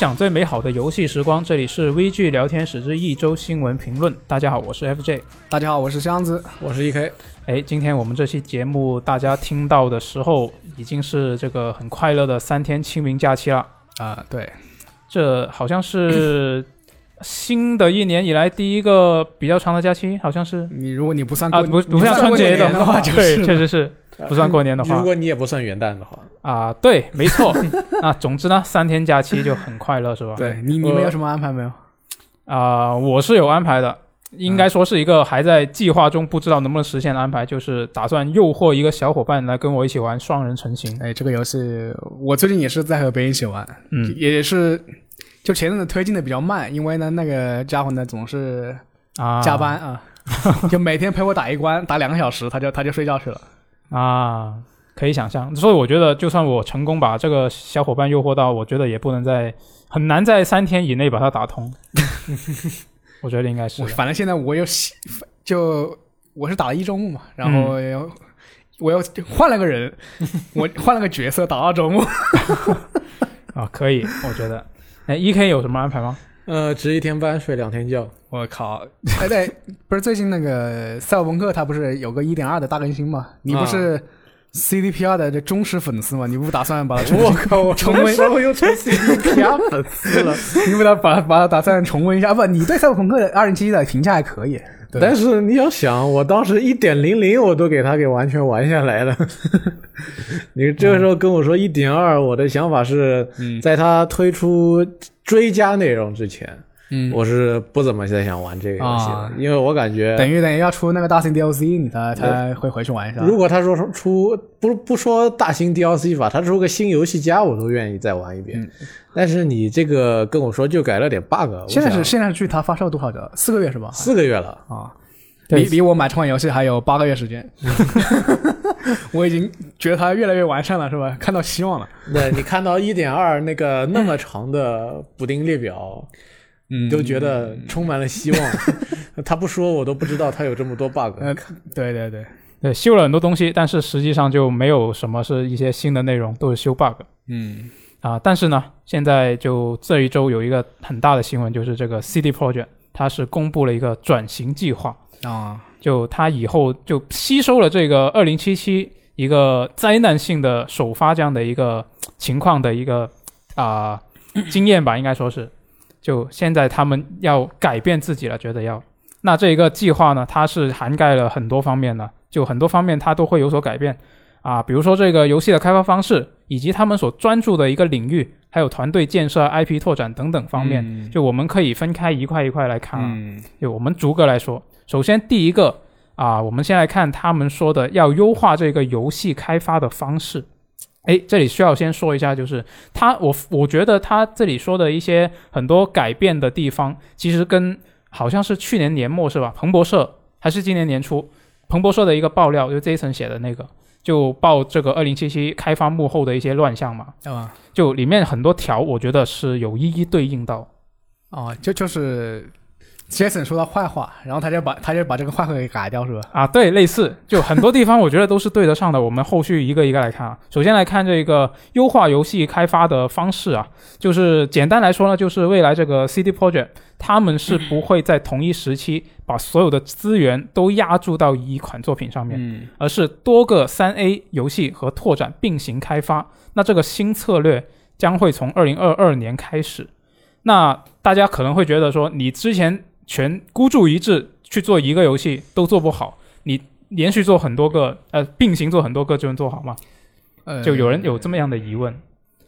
分享最美好的游戏时光，这里是 VG 聊天室之一周新闻评论。大家好，我是 FJ。大家好，我是箱子。我是 EK。哎，今天我们这期节目大家听到的时候，已经是这个很快乐的三天清明假期了。啊、对，这好像是新的一年以来第一个比较长的假期，好像是你如果你不算啊，不不算春节的的话，就对，是确实是不算过年的话如果你也不算元旦的话，啊，对，没错。啊，总之呢，三天假期就很快乐，是吧？对你你们有什么安排没有？啊、我是有安排的，应该说是一个还在计划中，不知道能不能实现的安排，就是打算诱惑一个小伙伴来跟我一起玩双人成行。哎，这个游戏我最近也是在和别人一起玩，嗯也是就前阵子推进的比较慢，因为呢那个家伙呢总是啊，加班啊，就每天陪我打一关，打两个小时，他就他就睡觉去了。啊，可以想象。所以我觉得，就算我成功把这个小伙伴诱惑到，我觉得也不能在很难在三天以内把它打通。我觉得应该是反正现在我又喜就我是打了一周目嘛，然后嗯又我又换了个人，我换了个角色打到周末。啊，可以，我觉得。哎，E K 有什么安排吗？呃，值一天班，睡两天觉。我靠！哎，对，不是最近那个赛博朋克，它不是有个一点二的大更新吗？你不是 CDPR 的这忠实粉丝吗？你不打算把它重我？靠！我重温时候又成 CDPR 粉丝了。你不打把把它打算重温一下？不，你对赛博朋克二零七七的评价还可以。对。但是你要想，我当时一点零零我都给他给完全玩下来了。你这个时候跟我说一点二，我的想法是嗯。在他推出追加内容之前，嗯，我是不怎么再想玩这个游戏了，啊因为我感觉等于等于要出那个大型 DLC，你才才会回去玩一下。如果他说出不不说大型 DLC 吧，他出个新游戏加我都愿意再玩一遍。但是你这个跟我说就改了点 bug，我现在是现在距它发售多少个？四个月是吧？四个月了，啊，对离离我买这款游戏还有八个月时间，我已经觉得它越来越完善了，是吧？看到希望了。对你看到一点二那个那么长的补丁列表，嗯你都觉得充满了希望。他不说我都不知道他有这么多 bug。嗯，对对对，对，修了很多东西，但是实际上就没有什么是一些新的内容，都是修 bug。嗯啊，但是呢，现在就这一周有一个很大的新闻，就是这个 CD Project 它是公布了一个转型计划，啊，就它以后就吸收了这个二零七七一个灾难性的首发这样的一个情况的一个啊、经验吧，应该说是，就现在他们要改变自己了，觉得要。那这一个计划呢，它是涵盖了很多方面的，就很多方面它都会有所改变啊，比如说这个游戏的开发方式，以及他们所专注的一个领域，还有团队建设、IP 拓展等等方面，嗯就我们可以分开一块一块来看啊。嗯就我们逐个来说，首先第一个啊，我们先来看他们说的要优化这个游戏开发的方式。诶，这里需要先说一下，就是他我我觉得他这里说的一些很多改变的地方，其实跟好像是去年年末是吧？彭博社还是今年年初，彭博社的一个爆料，就 Jason 写的那个，就报这个二零七七开发幕后的一些乱象嘛，啊就里面很多条，我觉得是有一一对应到。哦，就就是 Jason 说他坏话，然后他就把他就把这个坏话给改掉，是吧？啊，对，类似，就很多地方我觉得都是对得上的。我们后续一个一个来看啊。首先来看这个优化游戏开发的方式啊，就是简单来说呢，就是未来这个 CD Project 他们是不会在同一时期把所有的资源都压注到一款作品上面，嗯而是多个三 A 游戏和拓展并行开发。那这个新策略将会从二零二二年开始。那大家可能会觉得说，你之前全孤注一掷去做一个游戏都做不好，你连续做很多个，呃，并行做很多个就能做好吗？呃就有人有这么样的疑问。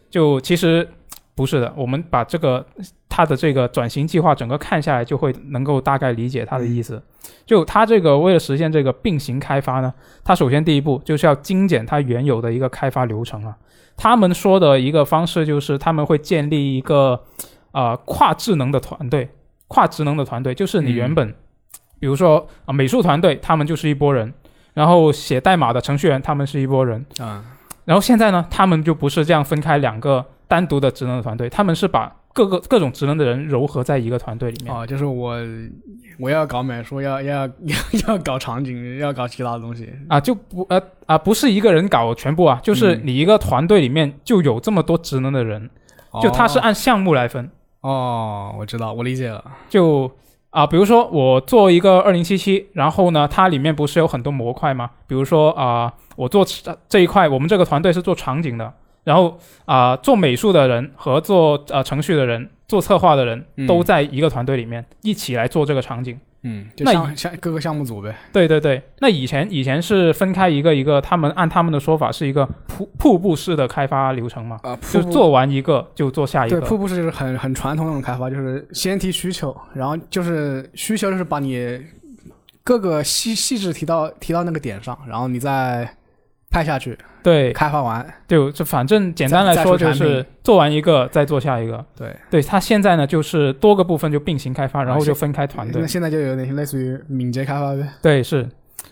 就其实不是的，我们把这个他的这个转型计划整个看下来，就会能够大概理解他的意思。就他这个为了实现这个并行开发呢，他首先第一步就是要精简他原有的一个开发流程啊。他们说的一个方式就是他们会建立一个呃跨智能的团队，跨职能的团队就是你原本，比如说啊、美术团队他们就是一拨人，然后写代码的程序员他们是一拨人，啊然后现在呢，他们就不是这样分开两个单独的职能的团队，他们是把各个各种职能的人糅合在一个团队里面。啊，就是我我要搞美术，要要要 要搞场景，要搞其他的东西。啊，就不呃啊，不是一个人搞全部啊，就是嗯你一个团队里面就有这么多职能的人，就他是按项目来分。哦，我知道，我理解了。就啊，比如说我做一个二零七七，然后呢，它里面不是有很多模块吗？比如说啊、我做这一块，我们这个团队是做场景的，然后啊、做美术的人和做呃程序的人、做策划的人嗯都在一个团队里面、一起来做这个场景。嗯，就那像像各个项目组呗。对对对，那以前以前是分开一个一个，他们按他们的说法是一个瀑瀑布式的开发流程嘛，啊，就做完一个就做下一个。对，瀑布式是很很传统那种开发，就是先提需求，然后就是需求就是把你各个细细致提到提到那个点上，然后你再派下去对，开发完。就就反正简单来说就是做完一个再做下一个。对，对，它现在呢就是多个部分就并行开发，然后就分开团队那。现在就有点类似于敏捷开发呗。对，是。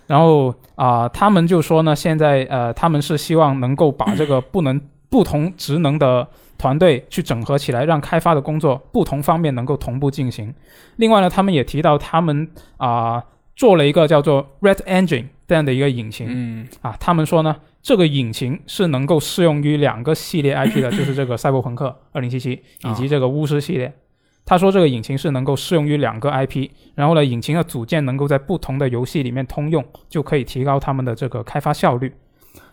然后啊、他们就说呢，现在呃，他们是希望能够把这个不能不同职能的团队去整合起来，让开发的工作不同方面能够同步进行。另外呢，他们也提到他们啊、做了一个叫做 Red Engine 这样的一个引擎。嗯啊，他们说呢，这个引擎是能够适用于两个系列 IP 的，就是这个赛博朋克二零七七以及这个巫师系列。他说这个引擎是能够适用于两个 IP，然后呢，引擎的组件能够在不同的游戏里面通用，就可以提高他们的这个开发效率。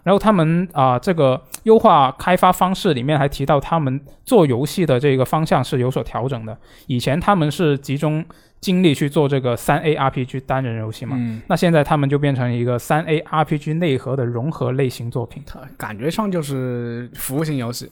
然后他们啊、这个优化开发方式里面还提到，他们做游戏的这个方向是有所调整的。以前他们是集中精力去做这个三 A RPG 单人游戏嘛，嗯，那现在他们就变成一个三 A RPG 内核的融合类型作品，它感觉上就是服务型游戏。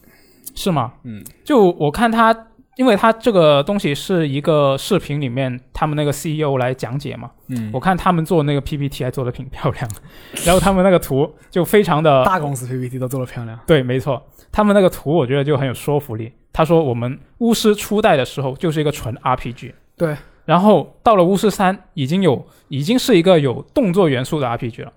是吗？嗯，就我看他，因为他这个东西是一个视频里面他们那个 CEO 来讲解嘛，嗯我看他们做那个 PPT 还做的挺漂亮，然后他们那个图就非常的大公司 PPT 都做的漂亮。对，没错，他们那个图我觉得就很有说服力。他说我们巫师初代的时候就是一个纯 RPG，对，然后到了巫师三已经有已经是一个有动作元素的 RPG 了，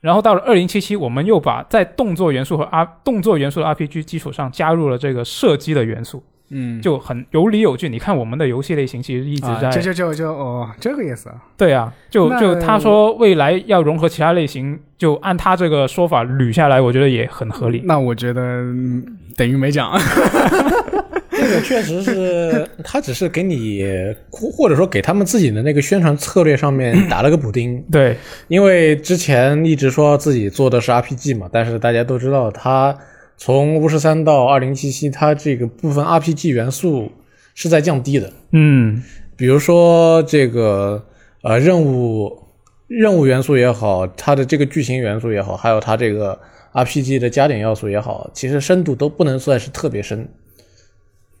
然后到了二零七七，我们又把在动作元素和 R 动作元素的 RPG 基础上加入了这个射击的元素，嗯，就很有理有据。你看我们的游戏类型其实一直啊，在、这就就就哦，这个意思啊。对啊，就就他说未来要融合其他类型，就按他这个说法捋下来，我觉得也很合理。那我觉得嗯等于没讲。这个确实是，他只是给你，或或者说给他们自己的那个宣传策略上面打了个补丁。对，因为之前一直说自己做的是 RPG 嘛，但是大家都知道，他从巫师三到二零七七，它这个部分 RPG 元素是在降低的。嗯，比如说这个呃任务任务元素也好，它的这个剧情元素也好，还有它这个 RPG 的加点要素也好，其实深度都不能算是特别深。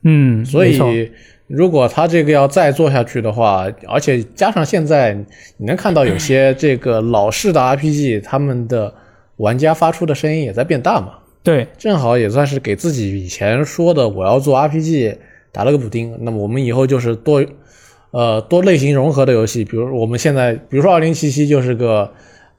嗯，所以，如果他这个要再做下去的话，而且加上现在你能看到有些这个老式的 RPG，他们的玩家发出的声音也在变大嘛，对，正好也算是给自己以前说的我要做 RPG 打了个补丁。那么我们以后就是多呃多类型融合的游戏，比如我们现在，比如说二零七七就是个。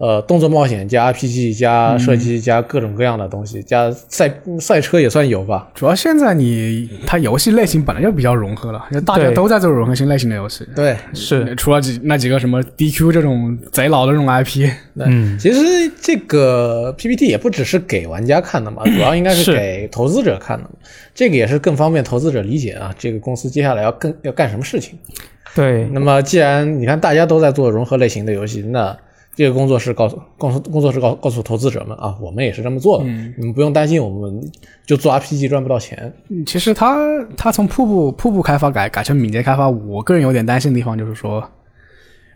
呃，动作冒险加 RPG 加射击加各种各样的东西，加赛赛车也算有吧。主要现在你它游戏类型本来就比较融合了，就大家都在做融合性类型的游戏。对，是，除了几那几个什么 DQ 这种贼老的这种 IP，嗯，其实这个 PPT 也不只是给玩家看的嘛，主要应该是是给投资者看的。这个也是更方便投资者理解啊，这个公司接下来要更要干什么事情。对，那么既然你看大家都在做融合类型的游戏，那这个工作室告诉公司工作室告告诉投资者们啊，我们也是这么做的，你们不用担心，我们就做 RPG 赚不到钱。嗯其实他他从瀑布瀑布开发改改成敏捷开发，我个人有点担心的地方就是说，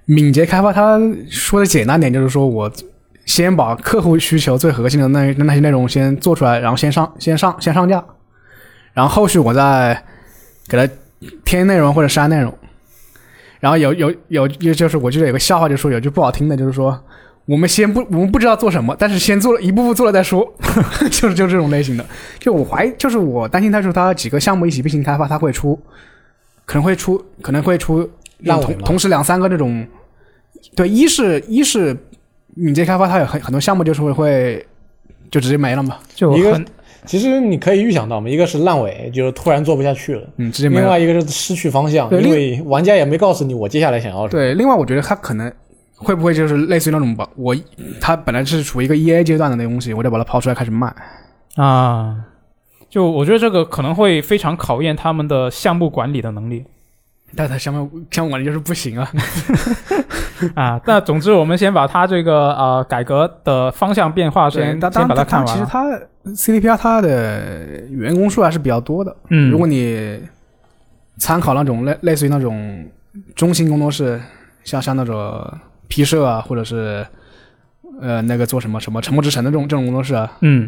敏捷开发他说的简单点就是说我先把客户需求最核心的那那些内容先做出来，然后先上先上先上架，然后后续我再给他添内容或者删内容。然后有有有有就是我记得有个笑话，就说有句不好听的，就是说我们先不我们不知道做什么，但是先做了一步步做了再说，就是就这种类型的。就我怀疑就是我担心他说他几个项目一起并行开发，他会出可能会出可能会出让同同时两三个这种，对，一是一是敏捷开发，它有很很多项目就是会会就直接没了嘛，一个就很其实你可以预想到嘛，一个是烂尾，就是突然做不下去了；嗯，直接没有。另外一个是失去方向，因为玩家也没告诉你我接下来想要什么。对，另外我觉得他可能会不会就是类似于那种把我他本来是处于一个 EA 阶段的那东西，我得把它抛出来开始卖。啊，就我觉得这个可能会非常考验他们的项目管理的能力但他项目项目管理就是不行啊。啊。那总之，我们先把它这个呃改革的方向变化先先把它看完。其实它 CDPR 它的员工数还是比较多的。嗯，如果你参考那种类类似于那种中型工作室，像像那种 P 社啊，或者是呃那个做什么什么沉默之城的这种这种工作室啊，嗯，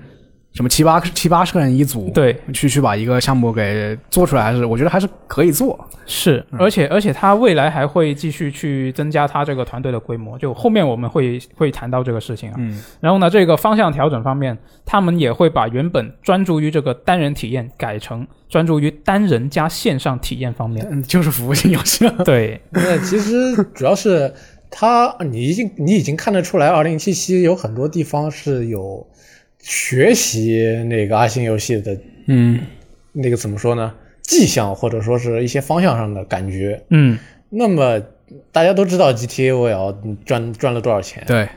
什么七八七八十个人一组，对，去去把一个项目给做出来，还是我觉得还是可以做。是，嗯而且而且他未来还会继续去增加他这个团队的规模，就后面我们会会谈到这个事情啊。嗯然后呢，这个方向调整方面，他们也会把原本专注于这个单人体验改成专注于单人加线上体验方面。嗯，就是服务性游戏了。对，那其实主要是他，你已经你已经看得出来，二零七七有很多地方是有学习那个阿星游戏的嗯那个怎么说呢？迹象或者说是一些方向上的感觉。嗯，那么大家都知道 GTA VL 赚赚了多少钱，对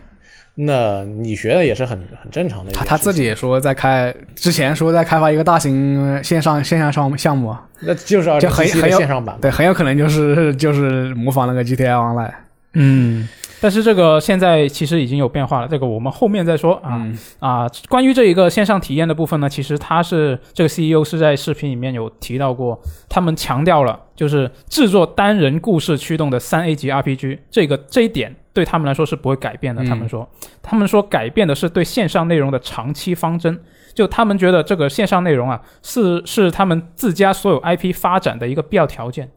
那你学的也是很很正常的他他自己也说在开之前说在开发一个大型线上线下项项目啊，那就是二就很很有的线上版。对，很有可能就是就是模仿那个 GTA Online。嗯，但是这个现在其实已经有变化了，这个我们后面再说啊。嗯啊，关于这一个线上体验的部分呢，其实他是这个 CEO 是在视频里面有提到过，他们强调了就是制作单人故事驱动的三 A 级 RPG 这个这一点对他们来说是不会改变的。嗯他们说，他们说改变的是对线上内容的长期方针。就他们觉得这个线上内容啊，是是他们自家所有 IP 发展的一个必要条件。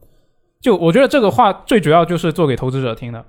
就我觉得这个话最主要就是做给投资者听的，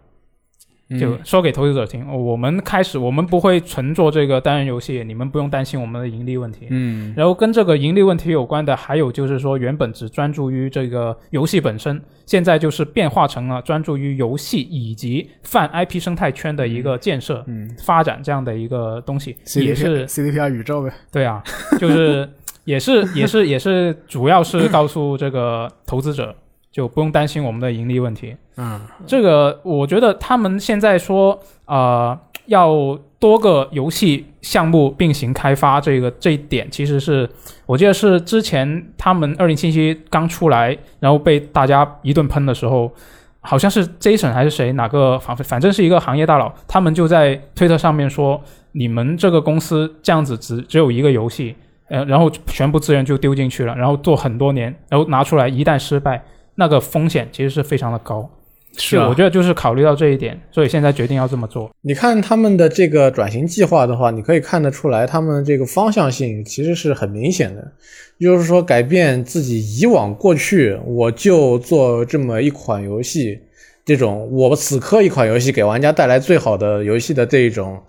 就嗯说给投资者听，哦我们开始我们不会纯做这个单人游戏，你们不用担心我们的盈利问题。嗯然后跟这个盈利问题有关的，还有就是说，原本只专注于这个游戏本身，现在就是变化成了专注于游戏以及泛 IP 生态圈的一个建设、嗯发展这样的一个东西，也是 CDPR 宇宙呗。对啊，就是 也是也是也是主要是告诉这个投资者，就不用担心我们的盈利问题。嗯这个我觉得他们现在说，呃，要多个游戏项目并行开发，这个这一点其实是我记得是之前他们二零七七刚出来，然后被大家一顿喷的时候，好像是 Jason 还是谁哪个反反正是一个行业大佬，他们就在推特上面说，你们这个公司这样子只只有一个游戏，呃，然后全部资源就丢进去了，然后做很多年，然后拿出来一旦失败，那个风险其实是非常的高。是啊我觉得就是考虑到这一点，所以现在决定要这么做。你看他们的这个转型计划的话，你可以看得出来，他们这个方向性其实是很明显的，就是说改变自己以往过去我就做这么一款游戏，这种我此刻一款游戏给玩家带来最好的游戏的这一种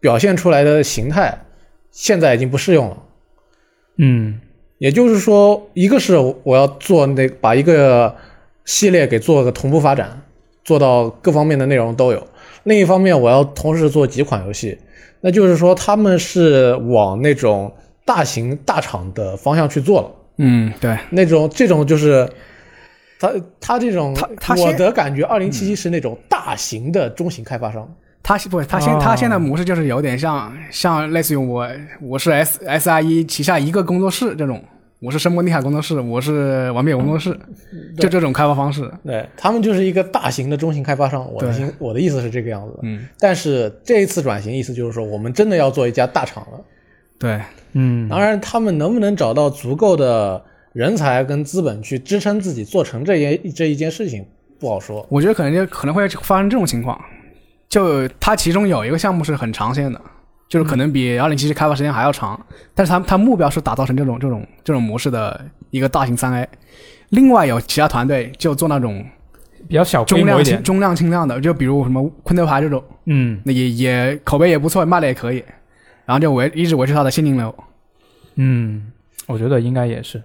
表现出来的形态，现在已经不适用了。嗯也就是说，一个是我要做那把一个系列给做个同步发展，做到各方面的内容都有；另一方面，我要同时做几款游戏，那就是说他们是往那种大型大厂的方向去做了。嗯，对，那种这种就是他他这种他他我的感觉，二零七七是那种大型的中型开发商。他不，他现、哦他现在模式就是有点像像类似于我我是 S S R E 旗下一个工作室这种，我是声波厉害工作室，我是完美工作室，就这种开发方式。对他们就是一个大型的中型开发商。我的对心我的意思是这个样子。嗯，但是这一次转型，意思就是说，我们真的要做一家大厂了。对，嗯，当然，他们能不能找到足够的人才跟资本去支撑自己做成这件这一件事情，不好说。我觉得可能就可能会发生这种情况，就它其中有一个项目是很长线的，就是可能比二零七七开发时间还要长，但是它它目标是打造成这种这种这种模式的一个大型三 A。另外有其他团队就做那种比较小规中。量轻中量轻量的，就比如什么昆特牌这种，嗯那也也口碑也不错，卖的也可以，然后就维一直维持它的现金流。嗯，我觉得应该也是。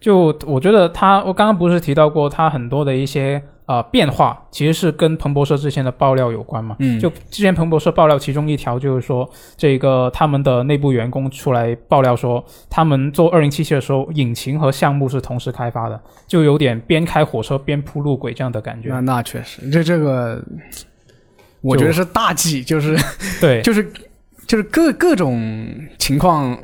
就我觉得他，我刚刚不是提到过他很多的一些呃变化，其实是跟彭博社之前的爆料有关嘛。嗯就之前彭博社爆料，其中一条就是说，这个他们的内部员工出来爆料说，他们做二零七七的时候，引擎和项目是同时开发的，就有点边开火车边铺路轨这样的感觉那。那确实，这这个我觉得是大忌，就是对，就是就是各各种情况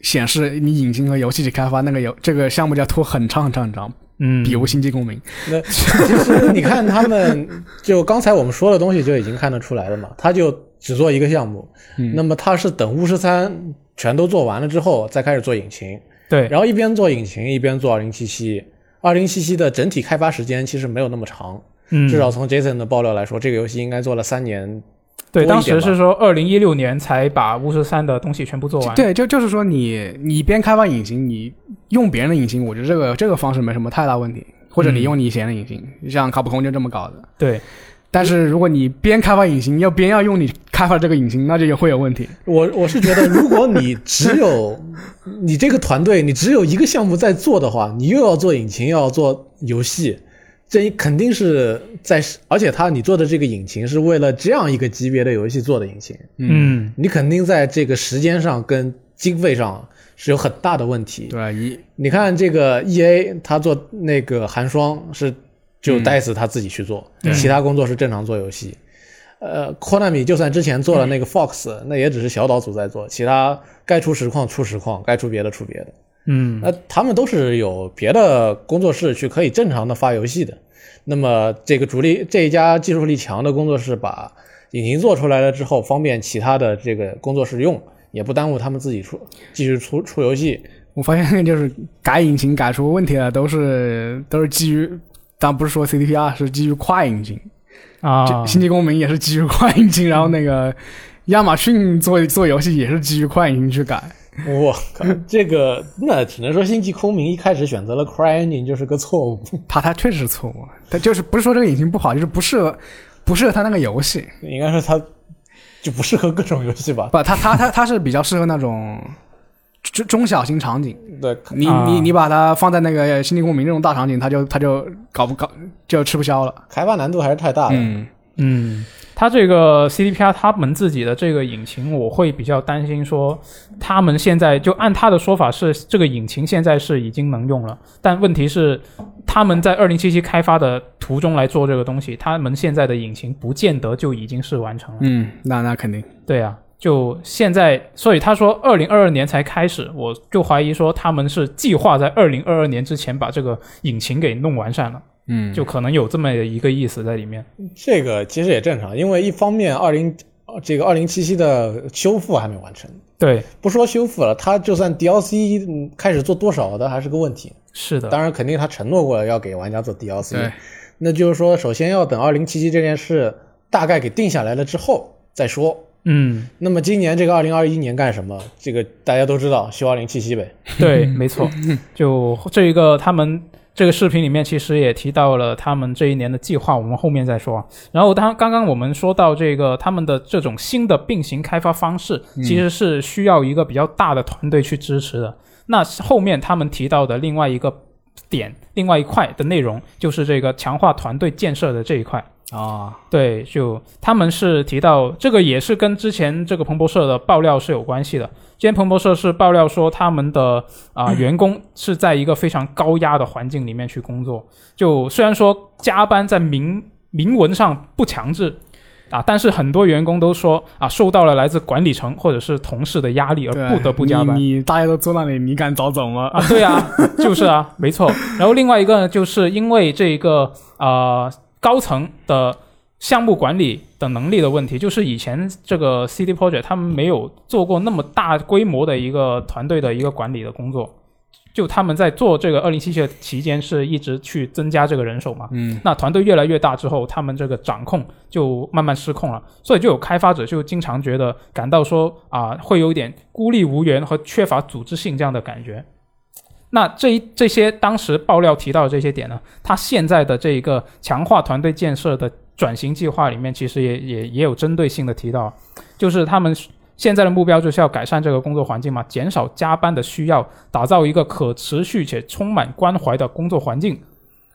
显示你引擎和游戏去开发，那个游这个项目就要拖很长很长很长。嗯，比如《星际公民》，那其实你看他们，就刚才我们说的东西就已经看得出来了嘛，他就只做一个项目，嗯。那么他是等巫师三全都做完了之后再开始做引擎，对，然后一边做引擎一边做二零七七，二零七七的整体开发时间其实没有那么长，嗯，至少从 Jason 的爆料来说，这个游戏应该做了三年。对，当时是说二零一六年才把巫师三的东西全部做完。对，就就是说你你边开发引擎，你用别人的引擎，我觉得这个这个方式没什么太大问题，或者你嗯用你以前的引擎，像卡普空就这么搞的。对，但是如果你边开发引擎，要边要用你开发这个引擎，那就也会有问题。我我是觉得，如果你只有 你这个团队，你只有一个项目在做的话，你又要做引擎，又要做游戏，这肯定是在，而且他你做的这个引擎是为了这样一个级别的游戏做的引擎，嗯，你肯定在这个时间上跟经费上是有很大的问题。对，一你看这个 E A，他做那个寒霜是就戴斯他自己去做，其他工作是正常做游戏。呃，Konami 就算之前做了那个 Fox，、那也只是小岛组在做，其他该出实况出实况，该出别的出别的。嗯，那他们都是有别的工作室去可以正常的发游戏的。那么这个主力这一家技术力强的工作室把引擎做出来了之后，方便其他的这个工作室用，也不耽误他们自己出继续出出游戏。我发现就是改引擎改出问题了，都是都是基于，当然不是说 CDPR 是基于跨引擎，啊，星际公民也是基于跨引擎，然后那个亚马逊做做游戏也是基于跨引擎去改。我靠，这个那只能说星际空明一开始选择了 CryEngine 就是个错误。他他确实是错误，他就是不是说这个引擎不好，就是不适合不适合他那个游戏。应该说它就不适合各种游戏吧？不，他他他他是比较适合那种中中小型场景。对，你啊你你把它放在那个星际公民这种大场景，它就它就搞不搞就吃不消了。开发难度还是太大了。嗯，嗯，它这个 CDPR 他们自己的这个引擎，我会比较担心说，他们现在就按他的说法是这个引擎现在是已经能用了，但问题是他们在二零七七开发的途中来做这个东西，他们现在的引擎不见得就已经是完成了。嗯，那那肯定。对啊，就现在，所以他说二零二二年才开始，我就怀疑说他们是计划在二零二二年之前把这个引擎给弄完善了，嗯，就可能有这么一个意思在里面。这个其实也正常，因为一方面二零这个二零七七的修复还没完成，对，不说修复了，它就算 DLC 嗯开始做多少的还是个问题。是的，当然，肯定他承诺过要给玩家做 DLC，对，那就是说，首先要等二零七七这件事大概给定下来了之后再说。嗯，那么今年这个二零二一年干什么？这个大家都知道，修二零七七呗。对，没错，就这一个他们。这个视频里面其实也提到了他们这一年的计划，我们后面再说啊。然后当刚刚我们说到这个他们的这种新的并行开发方式，其实是需要一个比较大的团队去支持的。那后面他们提到的另外一个点，另外一块的内容就是这个强化团队建设的这一块。啊，对，就他们是提到这个也是跟之前这个彭博社的爆料是有关系的。今天彭博社是爆料说他们的啊、员工是在一个非常高压的环境里面去工作，就虽然说加班在明明文上不强制。啊，但是很多员工都说啊，受到了来自管理层或者是同事的压力，而不得不加班。你你大家都坐那里，你敢早走吗？啊，对啊，就是啊，没错。然后另外一个呢，就是因为这个呃高层的项目管理的能力的问题，就是以前这个 CD Project 他们没有做过那么大规模的一个团队的一个管理的工作。就他们在做这个二零七七的期间，是一直去增加这个人手嘛。嗯，那团队越来越大之后，他们这个掌控就慢慢失控了，所以就有开发者就经常觉得感到说啊，会有一点孤立无援和缺乏组织性这样的感觉。那这一这些当时爆料提到的这些点呢，他现在的这一个强化团队建设的转型计划里面，其实也也也有针对性的提到，就是他们现在的目标就是要改善这个工作环境嘛，减少加班的需要，打造一个可持续且充满关怀的工作环境。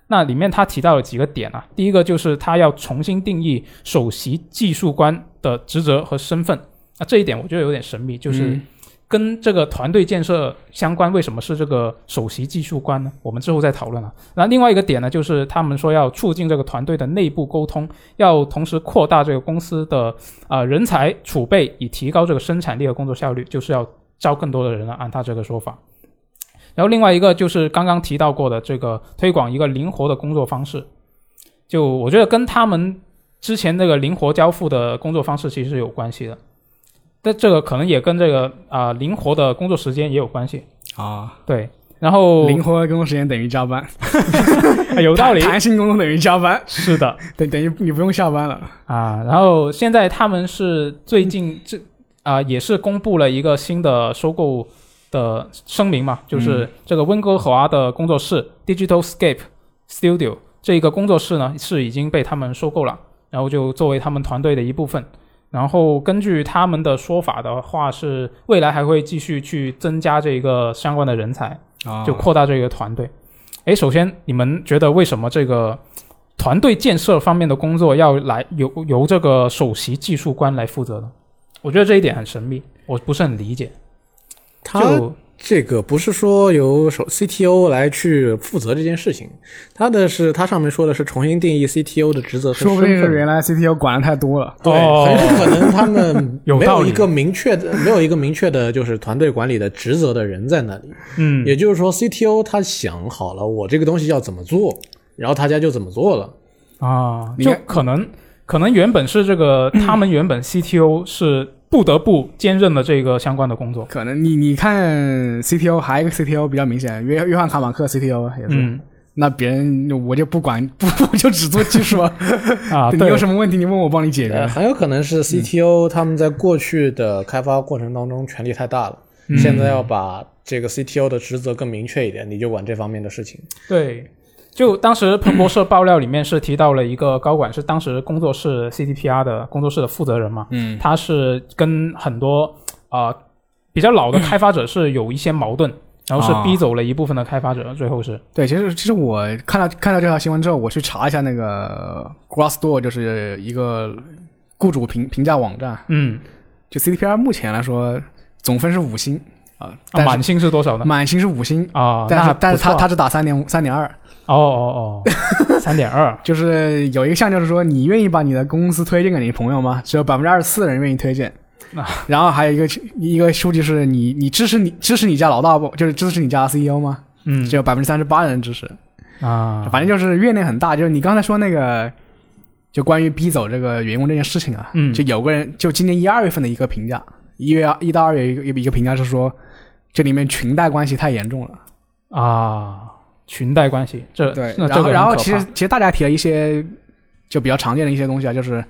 那里面他提到了几个点啊，第一个就是他要重新定义首席技术官的职责和身份。那这一点我觉得有点神秘，就是跟这个团队建设相关，为什么是这个首席技术官呢？我们之后再讨论啊。那另外一个点呢，就是他们说要促进这个团队的内部沟通，要同时扩大这个公司的啊、人才储备，以提高这个生产力和工作效率，就是要招更多的人了，按他这个说法。然后另外一个就是刚刚提到过的这个推广一个灵活的工作方式，就我觉得跟他们之前那个灵活交付的工作方式其实是有关系的。但这个可能也跟这个啊、灵活的工作时间也有关系。啊，对，然后灵活的工作时间等于加班，有道理，弹弹性工作等于加班，是的。等等于你不用下班了。啊，然后现在他们是最近这啊、也是公布了一个新的收购的声明嘛，就是这个温哥华的工作室 Digital Scape Studio 这一个工作室呢是已经被他们收购了，然后就作为他们团队的一部分。然后根据他们的说法的话，是未来还会继续去增加这个相关的人才。啊就扩大这个团队。诶，首先你们觉得为什么这个团队建设方面的工作要来由由这个首席技术官来负责呢？我觉得这一点很神秘，我不是很理解。他就这个不是说由首 CTO 来去负责这件事情，他的是他上面说的是重新定义 CTO 的职责和说不定是原来 CTO 管的太多了。对，哦很有可能他们 没有一个明确的，没有一个明确的就是团队管理的职责的人在那里。嗯，也就是说，CTO 他想好了我这个东西要怎么做，然后他家就怎么做了。啊，就可能可能原本是这个，他们原本 CTO 是不得不兼任了这个相关的工作。可能你你看 CTO 还有一个 CTO 比较明显，约约翰卡马克 CTO 也是。嗯那别人我就不管，不我就只做技术啊。啊，你有什么问题你问我帮你解呃，决。很有可能是 CTO 他们在过去的开发过程当中权力太大了，嗯现在要把这个 CTO 的职责更明确一点，你就管这方面的事情。对，就当时彭博社爆料里面是提到了一个高管，是当时工作室 CDPR 的工作室的负责人嘛，嗯，他是跟很多啊、呃比较老的开发者是有一些矛盾，然后是逼走了一部分的开发者，最后是。对，其实其实我看到看到这条新闻之后，我去查一下那个 Glassdoor，就是一个雇主评评价网站，嗯，就 CDPR 目前来说总分是五星啊，满星是多少呢？满星是五星，啊，但是但是他他只打三点三点二，哦哦哦，三点二，就是有一个项就是说你愿意把你的公司推荐给你朋友吗？只有百分之二十四的人愿意推荐。啊然后还有一个一个数据是你你支持你支持你家老大不？就是支持你家 CEO 吗？嗯只有百分之三十八的人支持。啊，反正就是怨念很大。就是你刚才说那个，就关于逼走这个员工这件事情啊，嗯就有个人就今年一二月份的一个评价，一月一到二月一个一个评价是说，这里面裙带关系太严重了。啊，裙带关系，这对，然后然后其实其实大家提了一些就比较常见的一些东西啊，就是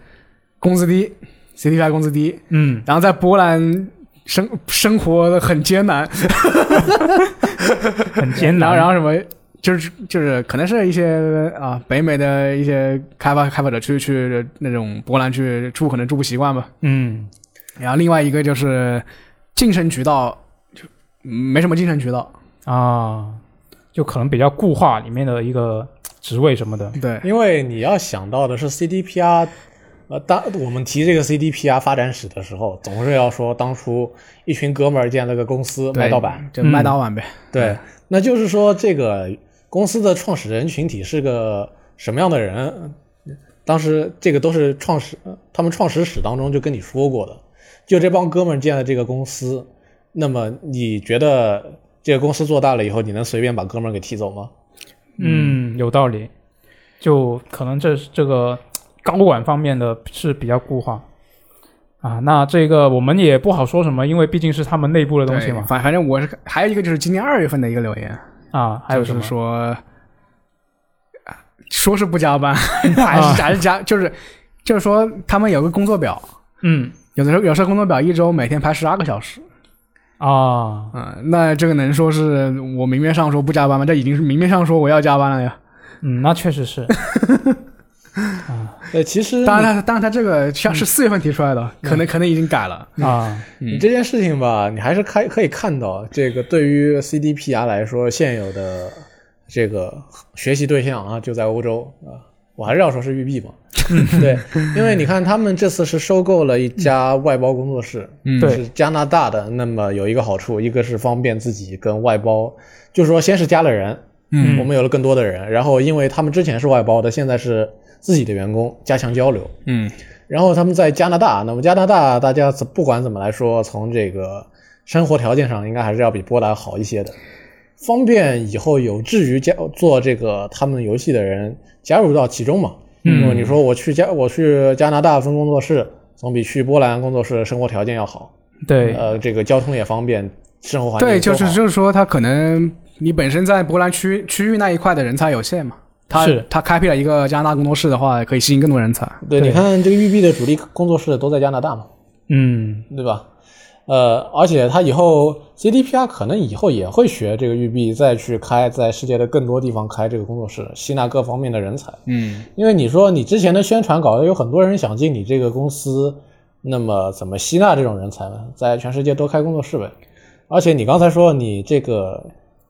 工资低，CTI 工资低，嗯然后在波兰生生活的很艰难，很艰难，然后然后什么。就是就是可能是一些啊北美的一些开发开发者去去那种波兰去住，可能住不习惯吧。嗯然后另外一个就是晋升渠道没什么晋升渠道。啊，就可能比较固化里面的一个职位什么的，对，因为你要想到的是 CDPR，呃，当我们提这个 CDPR 发展史的时候，总是要说当初一群哥们儿建了个公司卖盗版，就卖盗版呗。对，那就是说这个公司的创始人群体是个什么样的人？当时这个都是创始，他们创始史当中就跟你说过的，就这帮哥们儿建的这个公司，那么你觉得这个公司做大了以后，你能随便把哥们儿给踢走吗？嗯，有道理，就可能这这个高管方面的是比较固化。啊，那这个我们也不好说什么，因为毕竟是他们内部的东西嘛。反反正我是还有一个就是今年二月份的一个留言，啊，还有什么就是？说说是不加班，还是还是加，就是就是说他们有个工作表，嗯有的时候有时候工作表一周每天排十二个小时，啊，嗯，那这个能说是我明面上说不加班吗？这已经是明面上说我要加班了呀。嗯，那确实是。啊呃，其实当然他当然他这个像是四月份提出来的，可能可能已经改了。啊，你这件事情吧，你还是开可以看到，这个对于 CDPR 来说，现有的这个学习对象啊，就在欧洲啊，我还是要说是育碧嘛，对，因为你看他们这次是收购了一家外包工作室，嗯。是加拿大的，那么有一个好处，一个是方便自己跟外包，就是说先是加了人，嗯。我们有了更多的人，然后因为他们之前是外包的，现在是自己的员工，加强交流，嗯。然后他们在加拿大，那么加拿大大家不管怎么来说，从这个生活条件上应该还是要比波兰好一些的，方便以后有志于加做这个他们游戏的人加入到其中嘛。嗯因为你说我去加我去加拿大分工作室，总比去波兰工作室生活条件要好。对，呃，这个交通也方便，生活环境对，就是就是说，他可能你本身在波兰区区域那一块的人才有限嘛，他是他开辟了一个加拿大工作室的话，可以吸引更多人才。对，对你看这个育碧的主力工作室都在加拿大嘛，嗯，对吧？呃，而且他以后 CDPR 可能以后也会学这个育碧，再去开在世界的更多地方开这个工作室，吸纳各方面的人才。嗯，因为你说你之前的宣传搞得有很多人想进你这个公司，那么怎么吸纳这种人才呢？在全世界都开工作室呗。而且你刚才说你这个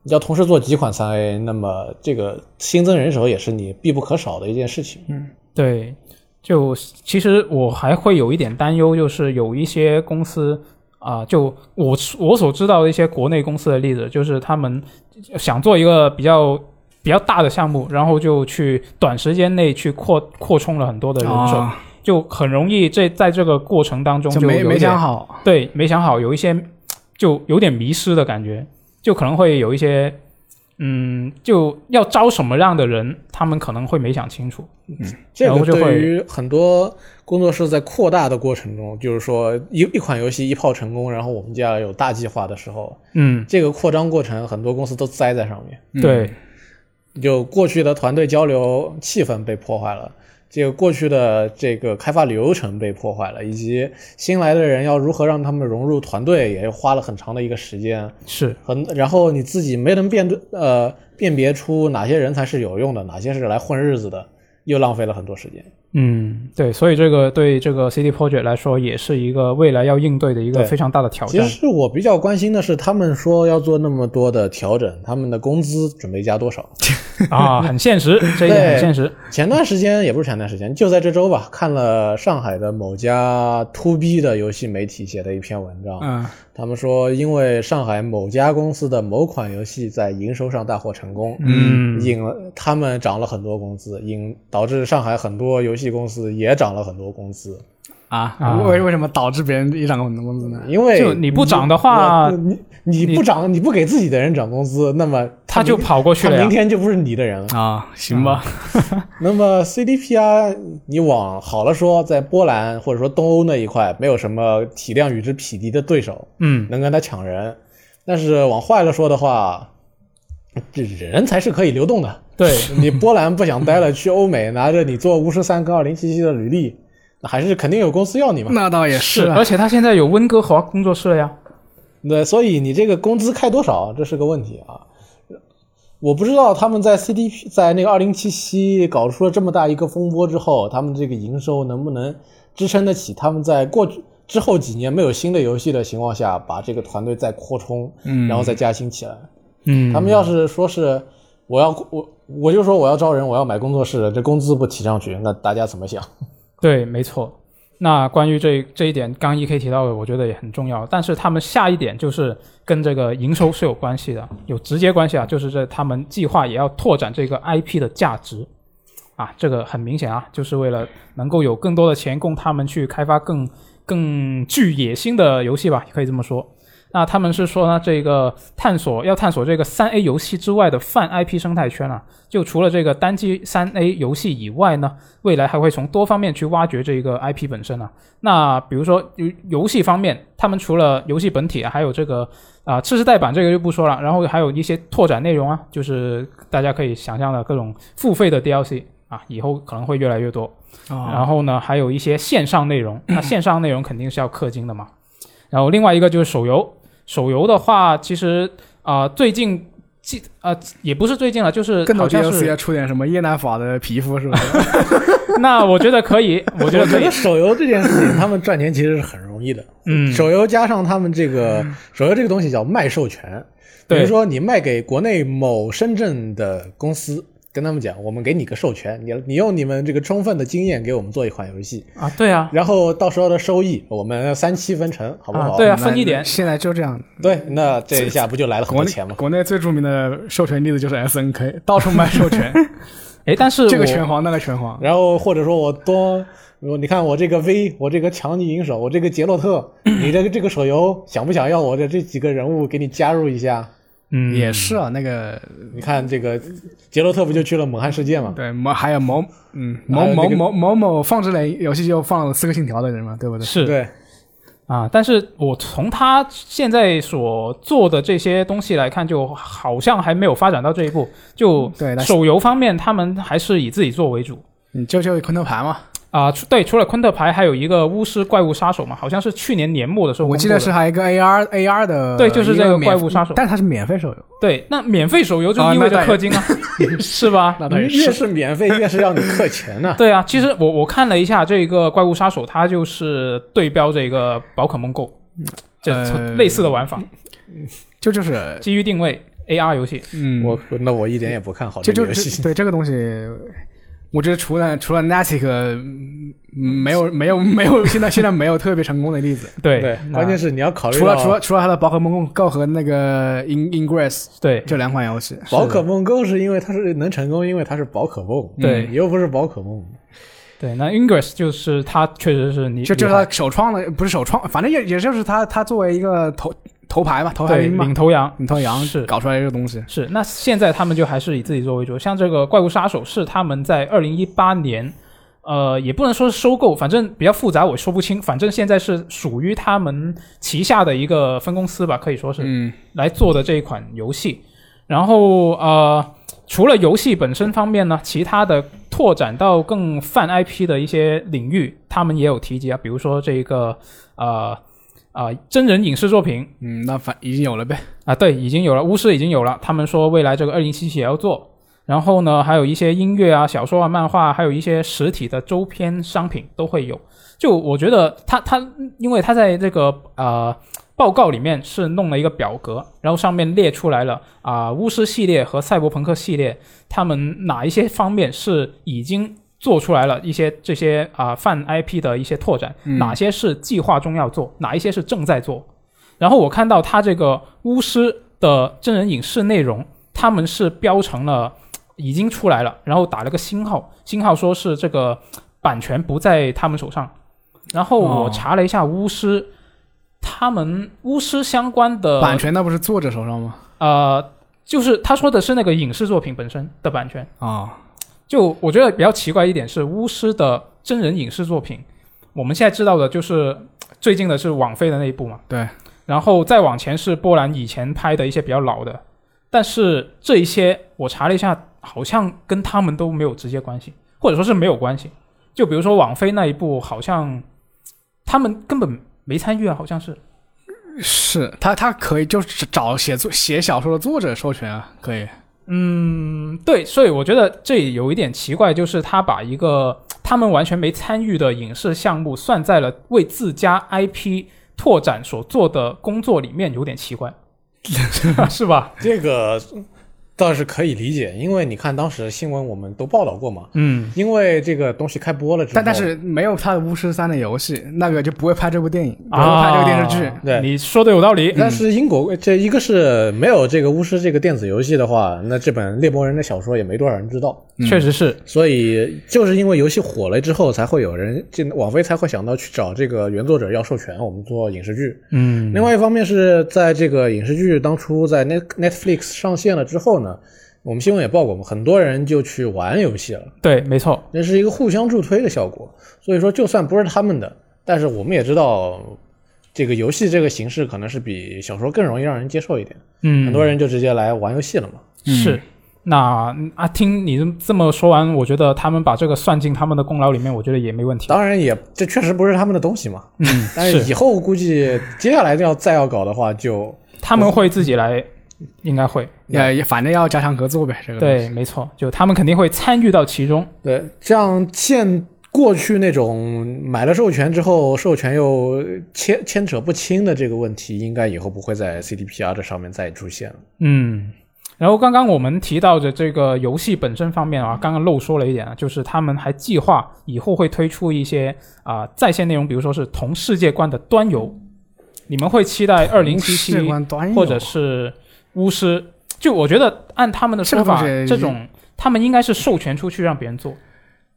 要同时做几款三 A，那么这个新增人手也是你必不可少的一件事情。嗯对，就其实我还会有一点担忧，就是有一些公司啊、就我我所知道的一些国内公司的例子，就是他们想做一个比较比较大的项目，然后就去短时间内去扩扩充了很多的人手，啊，就很容易这在这个过程当中就没没想好。对，没想好，有一些就有点迷失的感觉，就可能会有一些，嗯，就要招什么样的人，他们可能会没想清楚。嗯 这个对于很多工作室在扩大的过程中，就是说一一款游戏一炮成功，然后我们就要有大计划的时候，嗯，这个扩张过程很多公司都栽在上面。嗯对，就过去的团队交流气氛被破坏了，这个过去的这个开发流程被破坏了，以及新来的人要如何让他们融入团队，也花了很长的一个时间。是，很，然后你自己没能辨对呃辨别出哪些人才是有用的，哪些是来混日子的，又浪费了很多时间。嗯，对，所以这个对这个 CD Project 来说，也是一个未来要应对的一个非常大的挑战。其实我比较关心的是，他们说要做那么多的调整，他们的工资准备加多少？啊，很现实，这一点很现实。前段时间也不是前段时间，就在这周吧，看了上海的某家 To B 的游戏媒体写的一篇文章，嗯他们说，因为上海某家公司的某款游戏在营收上大获成功，嗯引了他们涨了很多工资，引导致上海很多游戏公司也涨了很多工资，啊。啊，为为什么导致别人也涨很多工资呢？因为就你不涨的话你你你不涨，你不给自己的人涨工资，那么他就跑过去了他明。天就不是你的人了。啊，行吧，那么 CDPR，你往好了说，在波兰或者说东欧那一块，没有什么体量与之匹敌的对手嗯，能跟他抢人。但是往坏了说的话，这人才是可以流动的。对，你波兰不想待了，去欧美拿着你做巫师三跟二零七七的履历，那还是肯定有公司要你嘛。那倒也是，啊而且他现在有温哥华工作室了呀。对，所以你这个工资开多少，这是个问题啊。我不知道他们在 CDP 在那个二零七七搞出了这么大一个风波之后，他们这个营收能不能支撑得起？他们在过去之后几年没有新的游戏的情况下，把这个团队再扩充，嗯然后再加薪起来。嗯，他们要是说是我要我我就说我要招人，我要买工作室，这工资不提上去，那大家怎么想？对，没错。那关于这这一点，刚 E K 提到的，我觉得也很重要。但是他们下一点就是跟这个营收是有关系的，有直接关系啊，就是这他们计划也要拓展这个 IP 的价值啊，这个很明显啊，就是为了能够有更多的钱供他们去开发更更具野心的游戏吧，可以这么说。那他们是说呢，这个探索要探索这个三 A 游戏之外的泛 IP 生态圈啊，就除了这个单机三 A 游戏以外呢，未来还会从多方面去挖掘这个 IP 本身啊。那比如说游游戏方面，他们除了游戏本体啊，还有这个啊次世代版这个就不说了，然后还有一些拓展内容啊，就是大家可以想象的各种付费的 DLC 啊，以后可能会越来越多。啊然后呢，还有一些线上内容，那线上内容肯定是要氪金的嘛。然后另外一个就是手游，手游的话，其实啊、最近近啊、也不是最近了，就是更多好像 DLC 要，出点什么叶南法的皮肤是吧？那 我觉得可以，我觉得可以。手游这件事情，他们赚钱其实是很容易的。嗯，手游加上他们这个手游这个东西叫卖授权，比如说你卖给国内某深圳的公司，跟他们讲，我们给你个授权，你你用你们这个充分的经验给我们做一款游戏，啊，对啊，然后到时候的收益我们三七分成，好不好？啊对啊分一点现在就这样。对那这一下不就来了很多钱吗？国内最著名的授权例子就是 SNK，到处卖授权，哎，但是这个拳皇那个拳皇。然后或者说我多你看我这个 V，我这个强尼银手，我这个杰洛特，你这个这个手游想不想要我的这几个人物给你加入一下？嗯，也是啊，那个你看这个杰洛特不就去了猛汉世界嘛？对某还有某嗯某某某某某放置类游戏就放了《刺客信条》的人嘛，对不对？是对，啊，但是我从他现在所做的这些东西来看，就好像还没有发展到这一步。就对，手游方面，他们还是以自己做为主你就就昆特牌嘛，啊。除对，除了昆特牌，还有一个巫师怪物杀手嘛，好像是去年年末的时候我记得是还有一个 AR AR 的，对就是这个怪物杀手但它是免费手游，对。那免费手游就啊意味着氪金啊 是吧？那越是免费越是要你氪钱呢、对啊，其实我我看了一下这个怪物杀手，它就是对标这个宝可梦 Go，这呃类似的玩法，就就是基于定位 AR 游戏。嗯，我那我一点也不看好就就这个游戏是。对这个东西，我觉得除了除了 Natic，嗯没有没有没有现在现在没有特别成功的例子。对对，关键是你要考虑除了除了除了它的宝可梦 Go 和那个 In Ingress 对这两款游戏，宝可梦 Go 是因为它是能成功，因为它是宝可梦，对你又不是宝可梦。对，那 Ingress 就是它确实是你就就是厉害他首创的，不是首创，反正也也就是他他作为一个头头牌嘛，头牌嘛领，头羊领头羊是搞出来这个东西。是。那现在他们就还是以自己做为主，像这个怪物杀手是他们在二零一八年。呃，也不能说是收购，反正比较复杂，我说不清。反正现在是属于他们旗下的一个分公司吧，可以说是。嗯，来做的这一款游戏。然后呃，除了游戏本身方面呢，其他的拓展到更泛 IP 的一些领域，他们也有提及啊，比如说这个呃啊、真人影视作品嗯，那反已经有了呗。啊，对，已经有了，巫师已经有了，他们说未来这个二零七七也要做。然后呢，还有一些音乐啊、小说啊、漫画，还有一些实体的周边商品都会有。就我觉得他他，因为他在这个呃报告里面是弄了一个表格，然后上面列出来了啊、巫师系列和赛博朋克系列，他们哪一些方面是已经做出来了一些这些啊、泛 IP 的一些拓展，嗯哪些是计划中要做，哪一些是正在做。然后我看到他这个巫师的真人影视内容，他们是标成了已经出来了，然后打了个星号，星号说是这个版权不在他们手上。然后我哦查了一下巫师，他们巫师相关的版权那不是作者手上吗？呃，就是他说的是那个影视作品本身的版权。啊，就我觉得比较奇怪一点是，巫师的真人影视作品，我们现在知道的就是最近的是网飞的那一部嘛，对，然后再往前是波兰以前拍的一些比较老的，但是这一些我查了一下，好像跟他们都没有直接关系，或者说是没有关系。就比如说网飞那一部，好像他们根本没参与啊，好像是。是他他可以就是找写作写小说的作者授权啊，可以。嗯，对，所以我觉得这有一点奇怪，就是他把一个 他们完全没参与的影视项目算在了为自家 IP 拓展所做的工作里面，有点奇怪，是吧？这个倒是可以理解，因为你看当时新闻我们都报道过嘛，嗯，因为这个东西开播了之后，但但是没有他的巫师三的游戏，那个就不会拍这部电影，不会啊，拍这个电视剧。对。你说的有道理。但是英国这一个是没有这个巫师这个电子游戏的话，那这本猎魔人的小说也没多少人知道，确实是，所以就是因为游戏火了之后，才会有人进网飞才会想到去找这个原作者要授权，我们做影视剧。嗯，另外一方面是在这个影视剧当初在 Net Netflix 上线了之后呢，我们新闻也报过嘛，很多人就去玩游戏了，对，没错，这是一个互相助推的效果。所以说，就算不是他们的，但是我们也知道，这个游戏这个形式可能是比小说更容易让人接受一点，嗯，很多人就直接来玩游戏了嘛。是。那啊，听你这么说完，我觉得他们把这个算进他们的功劳里面，我觉得也没问题。当然也，这确实不是他们的东西嘛。嗯，但是以后估计接下来要再要搞的话就，他们会自己来，应该会。也也反正要加强合作呗，这个对，没错，就他们肯定会参与到其中。对，这样现过去那种买了授权之后，授权又牵牵扯不清的这个问题，应该以后不会在 CDPR 这上面再出现了。嗯，然后刚刚我们提到的这个游戏本身方面啊，刚刚漏说了一点啊，就是他们还计划以后会推出一些啊、在线内容，比如说是同世界观的端游。你们会期待二零七七或者是巫师？就我觉得按他们的说法，这种他们应该是授权出去让别人做。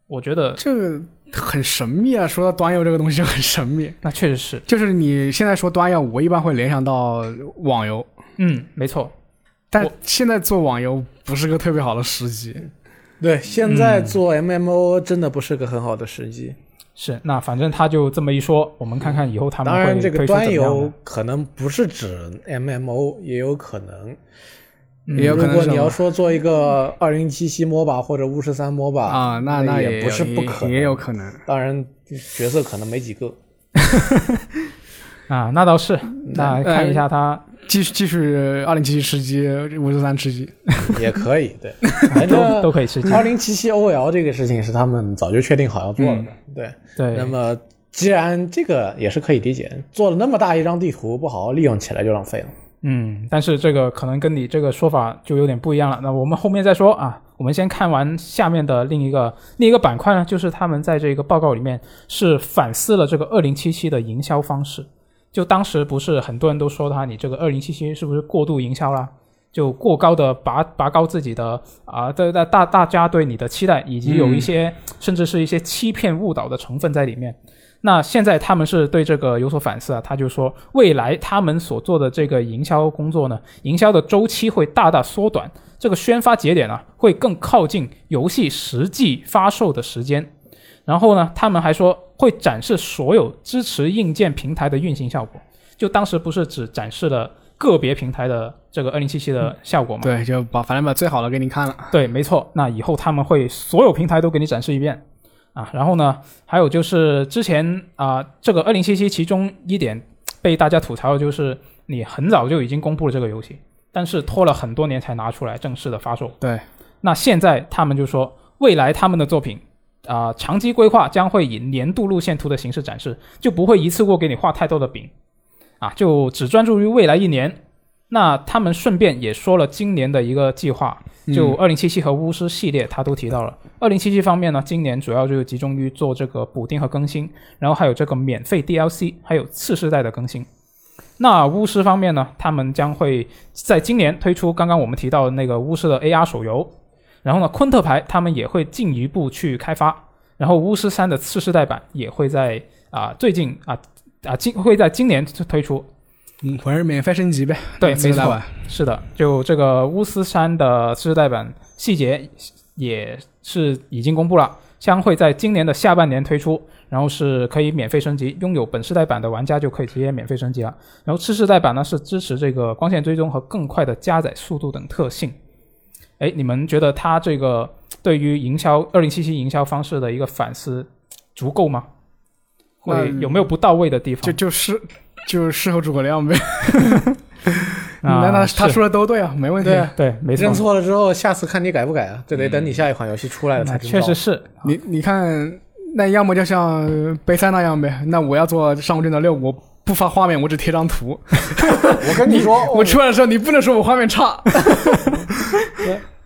我觉得这个很神秘啊。说到端游这个东西就很神秘，那确实是，就是你现在说端游，我一般会联想到网游，嗯，没错，但我现在做网游不是个特别好的时机。对，现在做 MMO 真的不是个很好的时机。是。那反正他就这么一说，我们看看以后他们当然，这个端游。可能不是指 MMO，也有可能。也有可能如果你要说做一个二零七七 MOBA 或者巫师三 MOBA 啊，那那也不是不可能，也有可能。当然，角色可能没几个。啊，那倒是。那呃看一下他继续继续二零七七吃鸡，五十三吃鸡，也可以，对，反都正都可以吃鸡。二零七七 OL 这个事情是他们早就确定好要做的，对。对，那么既然这个也是可以理解，做了那么大一张地图，不好好利用起来就浪费了。嗯，但是这个可能跟你这个说法就有点不一样了。那我们后面再说啊。我们先看完下面的另一个另一个板块呢，就是他们在这个报告里面是反思了这个二零七七的营销方式。就当时不是很多人都说他你这个二零七七是不是过度营销啦？就过高的拔拔高自己的啊，对大大大家对你的期待，以及有一些、甚至是一些欺骗误导的成分在里面。那现在他们是对这个有所反思啊，他就说未来他们所做的这个营销工作呢，营销的周期会大大缩短，这个宣发节点啊会更靠近游戏实际发售的时间。然后呢，他们还说会展示所有支持硬件平台的运行效果。就当时不是只展示了个别平台的这个二零七七的效果嘛？对，就把反正把最好的给你看了。对，没错。那以后他们会所有平台都给你展示一遍啊。然后呢，还有就是之前啊、这个二零七七其中一点被大家吐槽的就是你很早就已经公布了这个游戏，但是拖了很多年才拿出来正式的发售。对，那现在他们就说，未来他们的作品啊、长期规划将会以年度路线图的形式展示，就不会一次过给你画太多的饼啊，就只专注于未来一年。那他们顺便也说了今年的一个计划，就二零七七和巫师系列，他都提到了。二零七七方面呢，今年主要就是集中于做这个补丁和更新，然后还有这个免费 DLC，还有次世代的更新。那巫师方面呢，他们将会在今年推出刚刚我们提到的那个巫师的 AR 手游，然后呢，昆特牌他们也会进一步去开发，然后巫师三的次世代版也会在啊、最近啊啊今会在今年推出，嗯，反正免费升级呗。对，没错是的，就这个乌斯山的次世代版细节也是已经公布了，将会在今年的下半年推出，然后是可以免费升级，拥有本世代版的玩家就可以直接免费升级了。然后次世代版呢是支持这个光线追踪和更快的加载速度等特性。哎，你们觉得它这个对于营销二零七七营销方式的一个反思足够吗？会有没有不到位的地方？就就是就是适合诸葛亮呗。啊那那他说的都对啊，没问题。对啊对，没错认，错了之后，下次看你改不改啊？这得等你下一款游戏出来了才知道。确实是你你看，那要么就像杯赛那样呗。那我要做上古卷轴六，我不发画面，我只贴张图。我跟你说，我出来的时候，你不能说我画面差。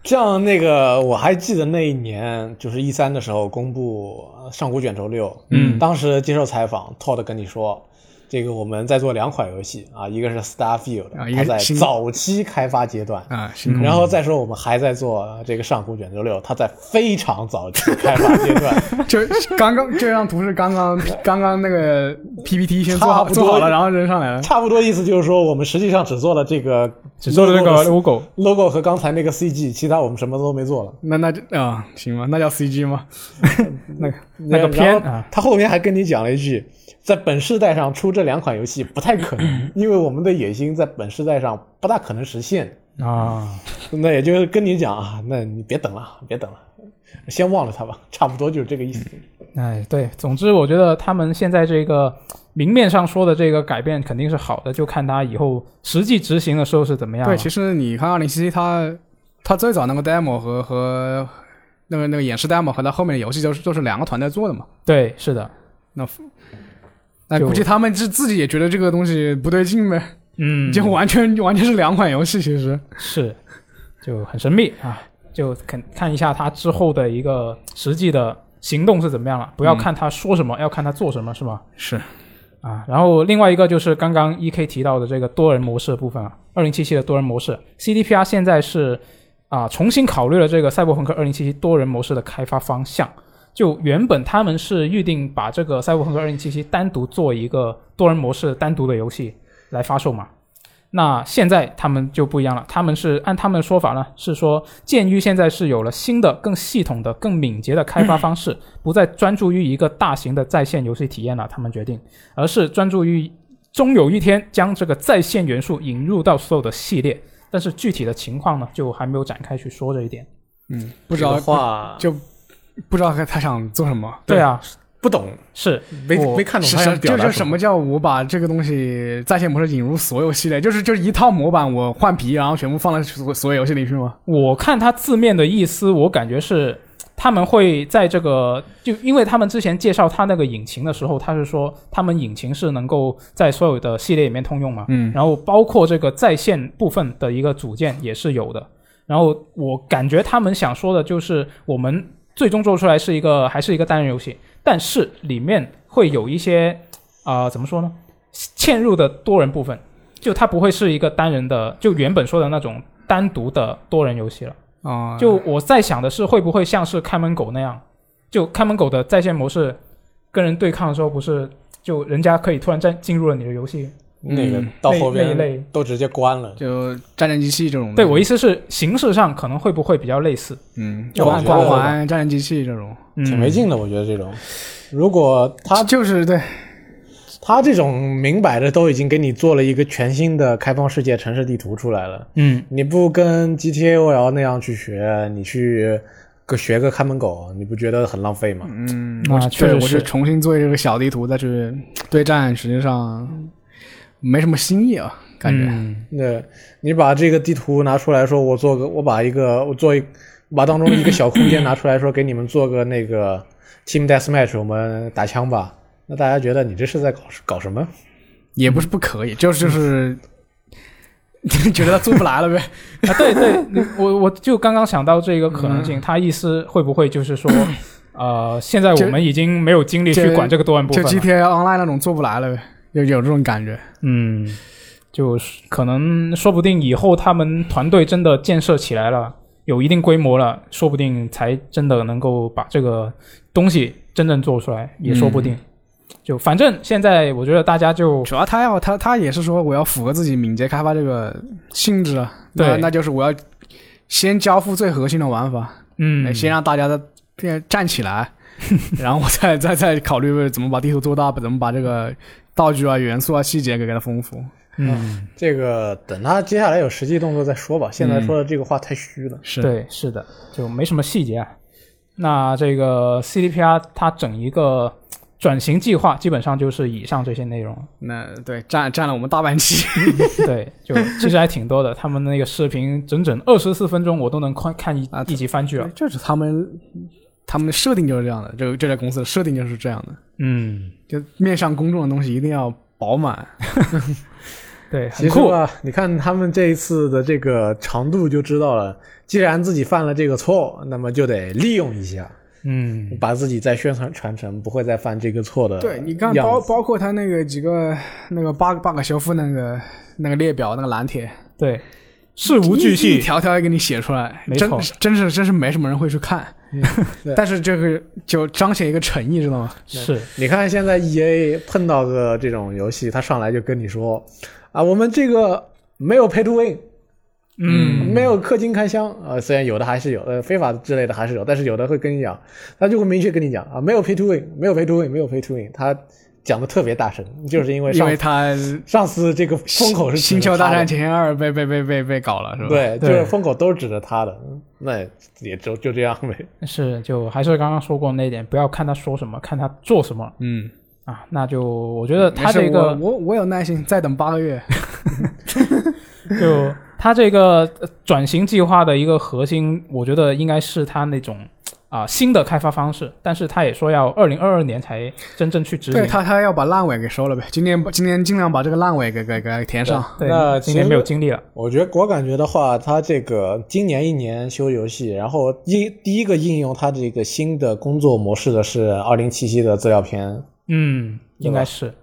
像那个，我还记得那一年，就是一三的时候公布《上古卷轴六》，嗯。当时接受采访，Todd 跟你说，这个我们在做两款游戏啊，一个是 Starfield，、啊一个它在早期开发阶段。啊，然后再说，我们还在做这个上古卷轴六，它在非常早期开发阶段，就刚刚这张图是刚刚 刚刚那个 PPT 先做好做好了，然后扔上来了。差不多意思就是说，我们实际上只做了这个只做了这个 logo 的 logo，logo 和刚才那个 CG，其他我们什么都没做了。那那就啊，行吗？那叫 CG 吗？那个那个然后片啊，他后面还跟你讲了一句，在本世代上出这两款游戏不太可能，因为我们的野心在本世代上不大可能实现。啊，那也就是跟你讲啊，那你别等了，别等了，先忘了它吧，差不多就是这个意思。哎，对，总之我觉得他们现在这个明面上说的这个改变肯定是好的，就看他以后实际执行的时候是怎么样。对，其实你看二零七七，它它最早那个 demo 和和那个那个演示 demo 和它后面的游戏就是就是两个团队做的嘛。对，是的，就那估计他们是自己也觉得这个东西不对劲呗，嗯，就完全完全是两款游戏，其实。是就很神秘啊，就看看一下他之后的一个实际的行动是怎么样了，不要看他说什么，要看他做什么，是吗？是，啊，然后另外一个就是刚刚 E K 提到的这个多人模式的部分啊，二零七七的多人模式，CDPR 现在是啊重新考虑了这个赛博朋克二零七七多人模式的开发方向。就原本他们是预定把这个《赛博朋克2077》单独做一个多人模式单独的游戏来发售嘛。那现在他们就不一样了，他们是按他们的说法呢，是说鉴于现在是有了新的、更系统的、更敏捷的开发方式，不再专注于一个大型的在线游戏体验了，他们决定，而是专注于终有一天将这个在线元素引入到所有的系列。但是具体的情况呢，就还没有展开去说这一点。嗯，不知道这个话就不知道他他想做什么。对啊，不懂，是。没没看懂他想表达就是什么。叫我把这个东西在线模式引入所有系列，就是就是一套模板，我换皮，然后全部放在所所有游戏里去吗？我看他字面的意思，我感觉是他们会在这个，就因为他们之前介绍他那个引擎的时候，他是说他们引擎是能够在所有的系列里面通用嘛，嗯，然后包括这个在线部分的一个组件也是有的。然后我感觉他们想说的就是，我们最终做出来是一个还是一个单人游戏，但是里面会有一些啊、怎么说呢，嵌入的多人部分，就它不会是一个单人的，就原本说的那种单独的多人游戏了。啊、就我在想的是，会不会像是看门狗那样，就看门狗的在线模式跟人对抗的时候，不是就人家可以突然在进入了你的游戏？那个到后那一类边都直接关了。就战争机器这种。对我意思是，形式上可能会不会比较类似？嗯，就光我觉得光环、战争机器这种，嗯挺没劲的，我觉得这种。如果他就是对，他这种明摆着都已经给你做了一个全新的开放世界城市地图出来了，嗯，你不跟 GTA OL 那样去学，你去个学个看门狗，你不觉得很浪费吗？嗯，那我确实我是重新做这个小地图再去对战，实际上没什么新意啊，感觉。嗯那你把这个地图拿出来说，我做个，我把一个，我做一，把当中一个小空间拿出来说，给你们做个那个 Team Deathmatch，我们打枪吧。那大家觉得你这是在搞搞什么？也不是不可以，就是就是 觉得他做不来了呗。啊，对对，你我我就刚刚想到这个可能性，他意思会不会就是说，呃，现在我们已经没有精力去管这个多人部就分了，GTA Online 那种做不来了呗，有有这种感觉。嗯，就是可能说不定以后他们团队真的建设起来了，有一定规模了，说不定才真的能够把这个东西真正做出来，也说不定。就反正现在我觉得大家就主要他要他他也是说我要符合自己敏捷开发这个性质啊，对那那就是我要先交付最核心的玩法，嗯，先让大家的变站起来，然后我再再再考虑怎么把地图做大，怎么把这个道具啊、元素啊、细节给给它丰富。嗯，这个等他接下来有实际动作再说吧。现在说的这个话太虚了。是，对，是的，就没什么细节啊。那这个 CDPR 它整一个转型计划，基本上就是以上这些内容。那对占占了我们大半期。对，就其实还挺多的。他们那个视频整整二十四分钟，我都能看看一啊一集番剧了。就是他们他们的设定就是这样的，这个这家公司的设定就是这样的，嗯，就面向公众的东西一定要饱满。对，很酷。其实，你看他们这一次的这个长度就知道了。既然自己犯了这个错，那么就得利用一下，嗯，把自己再宣传传承，不会再犯这个错的。对，你看包包括他那个几个那个 bug bug 修复那个那个列表那个蓝帖，对，事无巨细。条条给你写出来，真没错真是真是没什么人会去看。对但是这个就彰显一个诚意，知道吗？是，你看现在 E A 碰到个这种游戏，他上来就跟你说啊，我们这个没有 pay to win，嗯，没有氪金开箱啊、虽然有的还是有，呃，非法之类的还是有，但是有的会跟你讲，他就会明确跟你讲啊，没有 pay to win，没有 pay to win，没有 pay to win，他讲的特别大声，就是因为因为他上次这个风口是星球大战前二被被被被被搞了，是吧？，对，就是风口都是指着他的，那也就就这样呗。是，就还是刚刚说过那一点，不要看他说什么，看他做什么嗯，啊。那就我觉得他这个我我我有耐心，再等八个月。就他这个呃转型计划的一个核心，我觉得应该是他那种啊、新的开发方式，但是他也说要二零二二年才真正去执行对。他他要把烂尾给收了呗，今年今年尽量把这个烂尾给给给填上。对，那今年没有精力了。我觉得我感觉的话，他这个今年一年修游戏，然后应第一个应用他这个新的工作模式的是二零七七的资料片。嗯，应该是，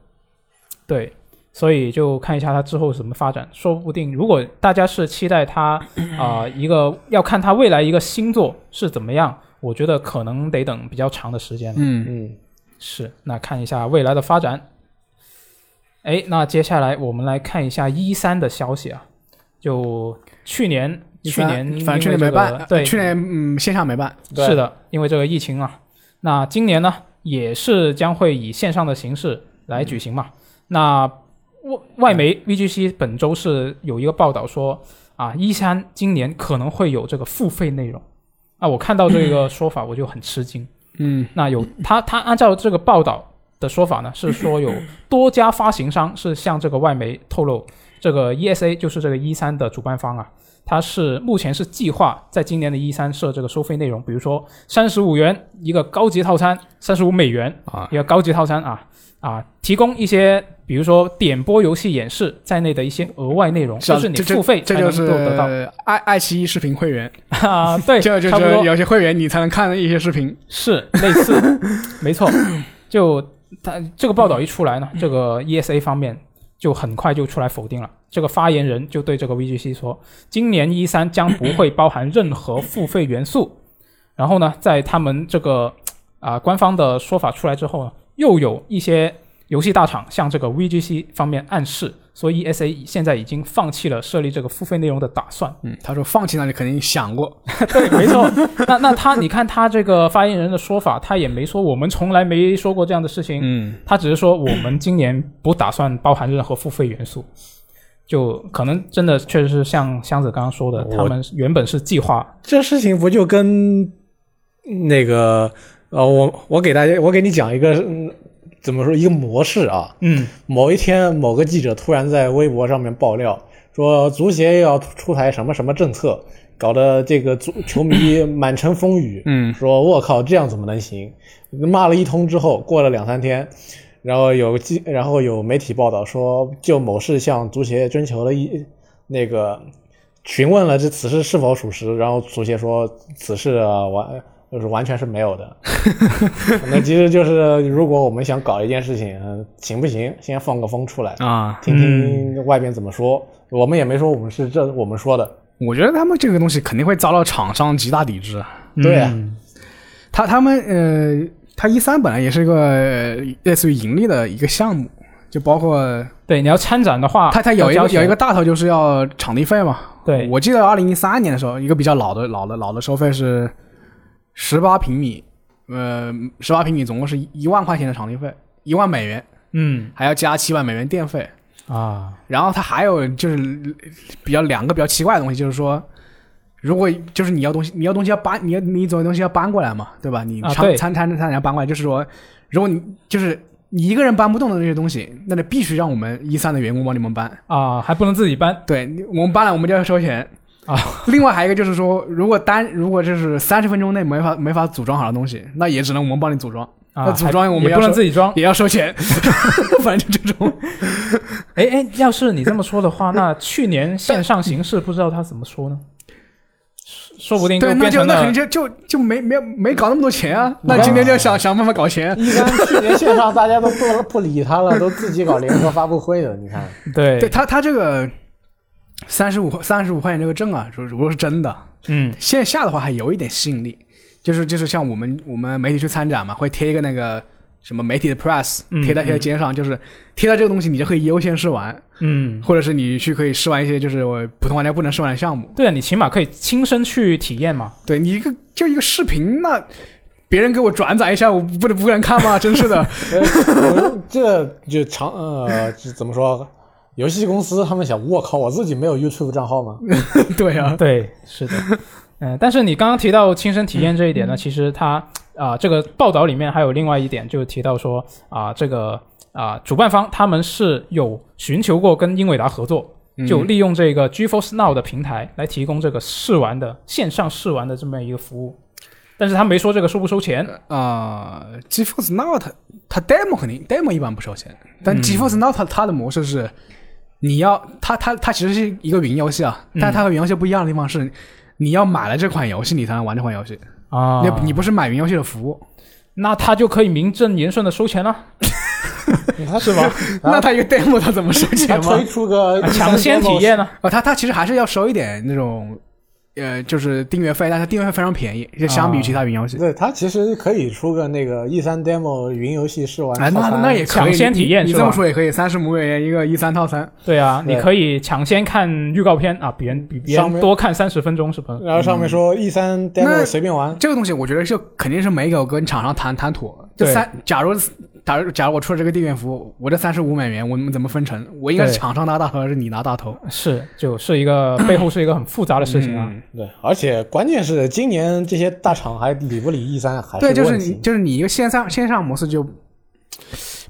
对，所以就看一下它之后怎么发展，说不定如果大家是期待它啊、一个要看它未来一个新作是怎么样，我觉得可能得等比较长的时间了。嗯，嗯，是，那看一下未来的发展。哎，那接下来我们来看一下一三的消息啊，就去年去年反正去年没办，对，去年嗯线下没办，对是的，因为这个疫情啊，那今年呢也是将会以线上的形式来举行嘛。那外外媒 VGC 本周是有一个报道说啊，一三今年可能会有这个付费内容。啊，我看到这个说法我就很吃惊。嗯。那有他他按照这个报道的说法呢，是说有多家发行商是向这个外媒透露，这个 ESA 就是这个一三的主办方啊，它是目前是计划在今年的一三设这个收费内容，比如说三十五元一个高级套餐，三十五美元啊。一个高级套餐啊啊，提供一些比如说点播游戏演示在内的一些额外内容，是啊就是你付费才能这就是够得到爱爱奇艺视频会员，啊，对，就就差不多是有些会员你才能看一些视频。是类似，没错。就他这个报道一出来呢，这个 ESA 方面就很快就出来否定了。这个发言人就对这个 VGC 说，今年一三将不会包含任何付费元素。然后呢，在他们这个啊、官方的说法出来之后呢，又有一些游戏大厂向这个 VGC 方面暗示，说 ESA 现在已经放弃了设立这个付费内容的打算。嗯，他说放弃那你肯定想过，对，没错。那那他，你看他这个发言人的说法，他也没说我们从来没说过这样的事情，嗯，他只是说我们今年不打算包含任何付费元素。就可能真的确实是像箱子刚刚说的，他们原本是计划，这事情不就跟那个呃，我我给大家，我给你讲一个、嗯、怎么说一个模式啊。嗯某一天，某个记者突然在微博上面爆料说，足协要出台什么什么政策，搞得这个足球迷 满城风雨。嗯，说我靠，这样怎么能行？骂了一通之后，过了两三天，然后有记，然后有媒体报道说，就某事向足协征求了一那个询问了这此事是否属实，然后足协说此事啊完就是完全是没有的。那其实就是如果我们想搞一件事情，呃行不行？先放个风出来，啊，听听外边怎么说。我们也没说我们是这我们说的，我觉得他们这个东西肯定会遭到厂商极大抵制。对啊嗯他他们呃，他一三本来也是一个呃类似于盈利的一个项目，就包括对，你要参展的话，他他有一有一个大头就是要场地费嘛。对我记得二零一三年的时候，一个比较老的老的老的收费是十八平米，呃，十八平米总共是一万块钱的场地费，一万美元，嗯还要加七万美元电费。啊，然后它还有就是比较两个比较奇怪的东西，就是说，如果就是你要东西，你要东西要搬，你要你总有东西要搬过来嘛，对吧？你啊对参参参参要搬过来，就是说，如果你就是你一个人搬不动的那些东西，那你必须让我们一三的员工帮你们搬。啊，还不能自己搬对，我们搬了，我们就要收钱啊。另外还有一个就是说，如果单如果就是三十分钟内没法没法组装好的东西，那也只能我们帮你组装，啊，那组装还也不能我们要收自己装。也要收钱。反正就这种，哎哎，要是你这么说的话，那去年线上形式不知道他怎么说呢？说说不定对，那变成了就那肯定就就就没没没搞那么多钱啊。那今天就要想想办法搞钱。一般去年线上大家都不不理他了，都自己搞联合发布会了。你看，对对他他这个三十五三十五块钱这个证啊，如如果是真的，嗯线下的话还有一点吸引力，就是就是像我们我们媒体去参展嘛，会贴一个那个什么媒体的 press 嗯贴在贴在肩上，就是贴到这个东西，你就可以优先试玩，嗯，或者是你去可以试玩一些就是我普通玩家不能试玩的项目。对啊，你起码可以亲身去体验嘛。对你一个就一个视频，那别人给我转载一下，我不能不能看吗？真是的。呃这就长呃这怎么说？游戏公司他们想，我靠，我自己没有 YouTube 账号吗？对啊，对，是的，嗯、但是你刚刚提到亲身体验这一点呢，其实它啊、这个报道里面还有另外一点，就提到说啊、这个啊、主办方他们是有寻求过跟英伟达合作，就利用这个 GeForce Now 的平台来提供这个试玩的线上试玩的这么一个服务，但是他没说这个收不收钱。啊、g e f o r c e Now 它它 demo 肯定 demo 一般不收钱，但嗯。GeForce Now 它它的模式是，你要它它它其实是一个云游戏啊，嗯但它和云游戏不一样的地方是，你要买了这款游戏你才能玩这款游戏，啊你你不是买云游戏的服务，那他就可以名正言顺的收钱了，他 是吧？那他一个 demo 他怎么收他钱吗推？出个抢先体验呢？啊，他他其实还是要收一点那种呃，就是订阅费，但是订阅费非常便宜，就相比于其他云游戏。对，它其实可以出个那个 E 三 demo 云游戏试玩哎，那套餐那也可以，抢先体验你你这么说也可以，三十五美元一个 E 三套餐。对啊，对你可以抢先看预告片啊，比人比别人多看三十分钟，是吧？然后上面说 E 三 demo 随便玩，这个东西我觉得就肯定是没有跟厂商谈谈妥。就三，假如假如假如我出了这个地面服务，我这三十五美元我们怎么分成？我应该是对厂商拿大头还是你拿大头？是，就是一个背后是一个很复杂的事情啊。嗯对，而且关键是今年这些大厂还理不理 E 三还对，就是。你就是你一个线上线上模式就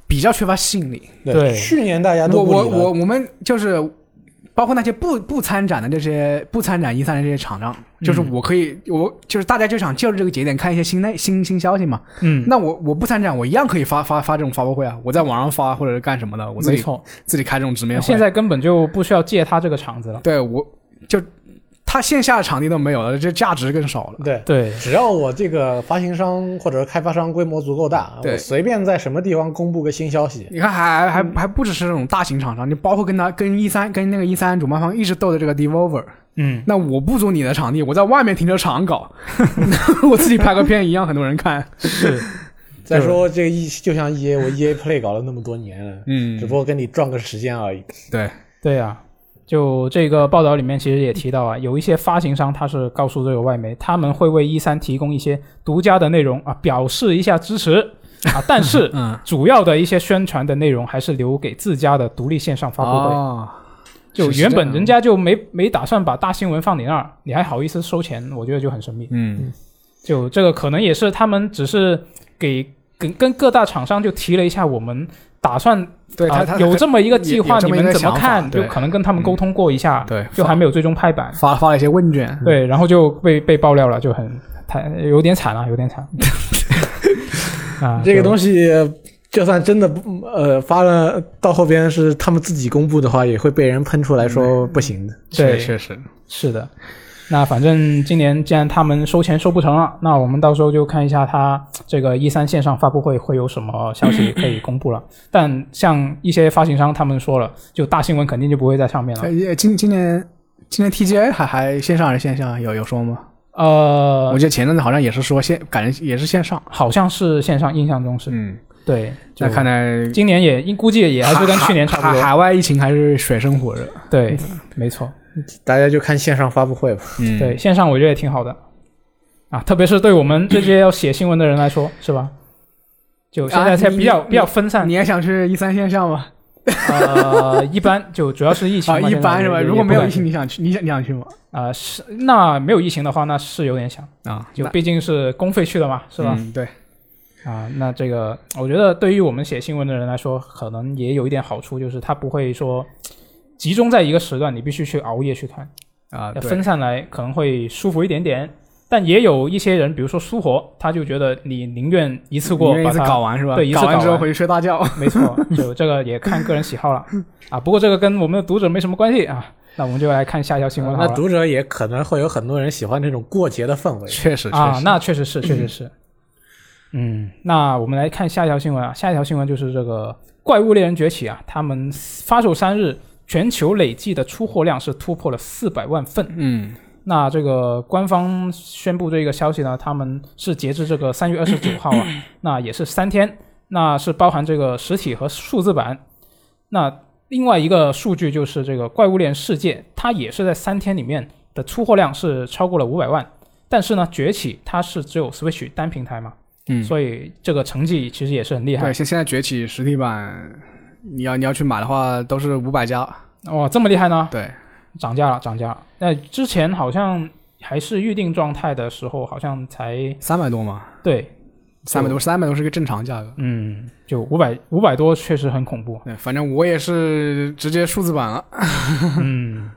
比较缺乏吸引力。对去年大家都我我我我们就是包括那些不不参展的这些不参展一三的这些厂商，就是我可以我就是大家就想借着这个节点看一些新内新新消息嘛。嗯，那我我不参展，我一样可以发发发这种发布会啊，我在网上发或者是干什么的，我自己没错，自己开这种直面会。现在根本就不需要借他这个场子了。对我就他线下的场地都没有了，这价值更少了。对，对，只要我这个发行商或者开发商规模足够大，我随便在什么地方公布个新消息，你看还，还还还不只是这种大型厂商，你包括跟他跟一三跟那个一三主办方一直斗的这个 Devolver，嗯，那我不租你的场地，我在外面停车场搞，我自己拍个片一样，很多人看。是，再说这个 E 就像 EA，我 EA Play 搞了那么多年了，嗯。只不过跟你撞个时间而已。对，对啊。就这个报道里面其实也提到啊，有一些发行商他是告诉这个外媒，他们会为一三提供一些独家的内容啊，表示一下支持啊，但是嗯，主要的一些宣传的内容还是留给自家的独立线上发布会。哦，就原本人家就没没打算把大新闻放你那儿，你还好意思收钱？我觉得就很神秘。嗯，就这个可能也是他们只是给跟跟各大厂商就提了一下，我们打算对他有这么一个计划，你们怎么看？就可能跟他们沟通过一下，对就还没有最终拍板。发发了一些问卷，对，然后就被被爆料了，就很太有点惨了，有点惨。啊，这个东西就算真的不呃发了，到后边是他们自己公布的话，也会被人喷出来说不行的。对确实，是的，那反正今年既然他们收钱收不成了，那我们到时候就看一下他这个一三线上发布会会有什么消息可以公布了。但像一些发行商他们说了，就大新闻肯定就不会在上面了。呃，今今年今年 TGA 还还线上还是线下有有说吗？呃我，记得前阵子好像也是说线，感觉也是线上。好像是线上，印象中是、嗯，对。那看来今年也应估计也还是跟去年差不多。海海外疫情还是水深火热。对，没错。大家就看线上发布会吧。嗯 对，线上我觉得也挺好的啊，特别是对我们这些要写新闻的人来说，是吧？就现在才比较、你比较分散你，也想去一三线上吗？呃，一般就主要是疫情啊，一般是吧？如果没有疫情，你你想去？你想你想去吗？啊、是那没有疫情的话，那是有点想，啊，就毕竟是公费去的嘛，是吧？嗯对，啊，那这个我觉得对于我们写新闻的人来说，可能也有一点好处，就是他不会说集中在一个时段，你必须去熬夜去看，啊，要分散来可能会舒服一点点。但也有一些人，比如说苏活，他就觉得你宁愿一次过把它搞完是吧？对一次搞完之后回去睡大觉。没错，就这个也看个人喜好了 啊。不过这个跟我们的读者没什么关系啊。那我们就来看下一条新闻。那读者也可能会有很多人喜欢这种过节的氛围。确实，啊确，实那确实是，确实是。嗯，那我们来看下一条新闻啊。下一条新闻就是这个《怪物猎人崛起》啊，他们发售三日，全球累计的出货量是突破了四百万份。嗯那这个官方宣布这个消息呢，他们是截至这个三月二十九号啊，那也是三天，那是包含这个实体和数字版。那另外一个数据就是这个《怪物猎人世界》，它也是在三天里面的出货量是超过了五百万，但是呢，崛起它是只有 Switch 单平台嘛，嗯，所以这个成绩其实也是很厉害对，。现现在崛起实体版，你要你要去买的话，都是五百加。哇，这么厉害呢？对，涨价了，涨价了。那之前好像还是预定状态的时候，好像才三百多嘛，对三百多，三百多是个正常价格。嗯，就五百五百多，确实很恐怖。对，反正我也是直接数字版了。嗯，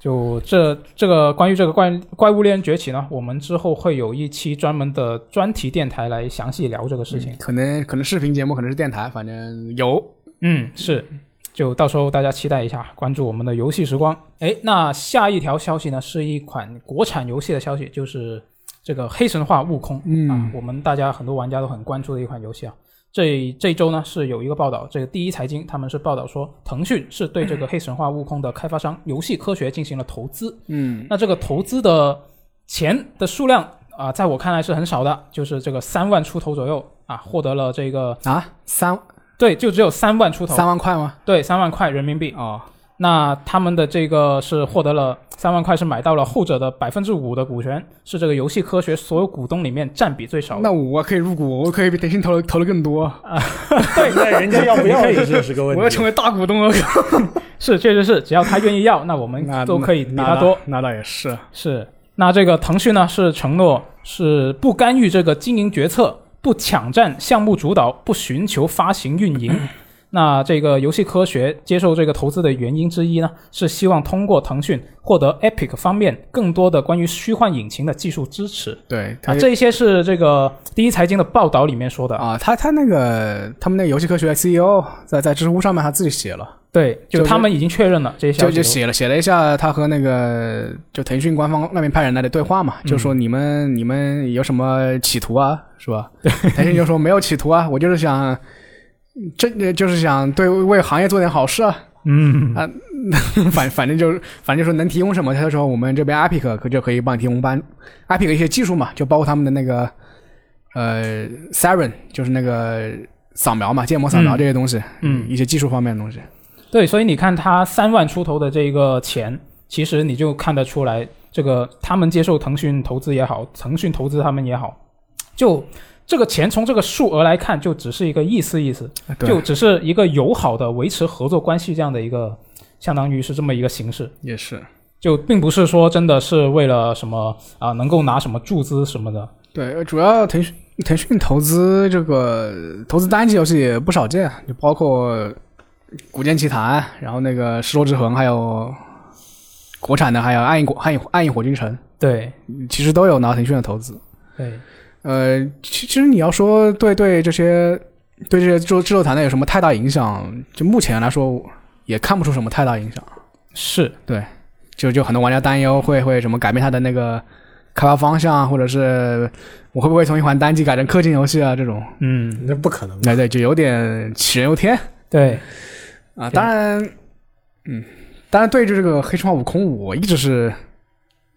就这这个关于这个怪怪物猎人崛起呢，我们之后会有一期专门的专题电台来详细聊这个事情。可能可能视频节目，可能是电台，反正有。嗯，是，就到时候大家期待一下，关注我们的游戏时光。哎，那下一条消息呢，是一款国产游戏的消息，就是这个《黑神话：悟空》嗯啊，我们大家很多玩家都很关注的一款游戏啊。这这周呢是有一个报道，这个第一财经他们是报道说，腾讯是对这个《黑神话：悟空》的开发商游戏科学进行了投资。嗯那这个投资的钱的数量啊、在我看来是很少的，就是这个三万出头左右啊，获得了这个啊，三对，就只有三万出头，三万块吗？对，三万块人民币。哦，那他们的这个是获得了三万块，是买到了后者的百分之五的股权，是这个游戏科学所有股东里面占比最少的。那我可以入股，我可以比腾讯投的投的更多啊！对，那人家要不要也是是个问题。我要成为大股东了。是，确实是，只要他愿意要，那我们那都可以比那他多。那倒也是。是，那这个腾讯呢是承诺是不干预这个经营决策，不抢占项目主导，不寻求发行运营。那这个游戏科学接受这个投资的原因之一呢，是希望通过腾讯获得 Epic 方面更多的关于虚幻引擎的技术支持。对，啊，这一些是这个第一财经的报道里面说的。啊，他他那个他们那个游戏科学 CEO 在在知乎上面他自己写了，对，就就是他们已经确认了这些消息。就就写了写了一下他和那个就腾讯官方那边派人来的对话嘛，就说你们你们有什么企图啊，是吧？腾讯就说没有企图啊，我就是想。这就是想对为行业做点好事啊，嗯啊 反反正就是反正就是能提供什么，他就说我们这边 Epic 可就可以帮你提供帮 Epic 的一些技术嘛，就包括他们的那个呃 Siren，就是那个扫描嘛，建模扫描嗯这些东西，嗯一些技术方面的东西。对，所以你看他三万出头的这个钱，其实你就看得出来，这个他们接受腾讯投资也好，腾讯投资他们也好，就这个钱从这个数额来看，就只是一个意思意思，就只是一个友好的维持合作关系这样的一个，相当于是这么一个形式，也是。就并不是说真的是为了什么啊、能够拿什么注资什么的。对，呃主要腾讯腾讯投资这个投资单机游戏也不少见，就包括《古剑奇谭》，然后那个《失落之痕》，还有国产的，还有《暗影火暗影暗影火君城对》，其实都有拿腾讯的投资。对，呃，其其实你要说对对这些对这些制作制作团队有什么太大影响，就目前来说也看不出什么太大影响。是对，就就很多玩家担忧会会什么改变他的那个开发方向，或者是我会不会从一款单机改成氪金游戏啊这种。嗯，那不可能。对对，就有点杞人忧天对，啊。当然，嗯，当然对于这个《黑神话：悟空》，我一直是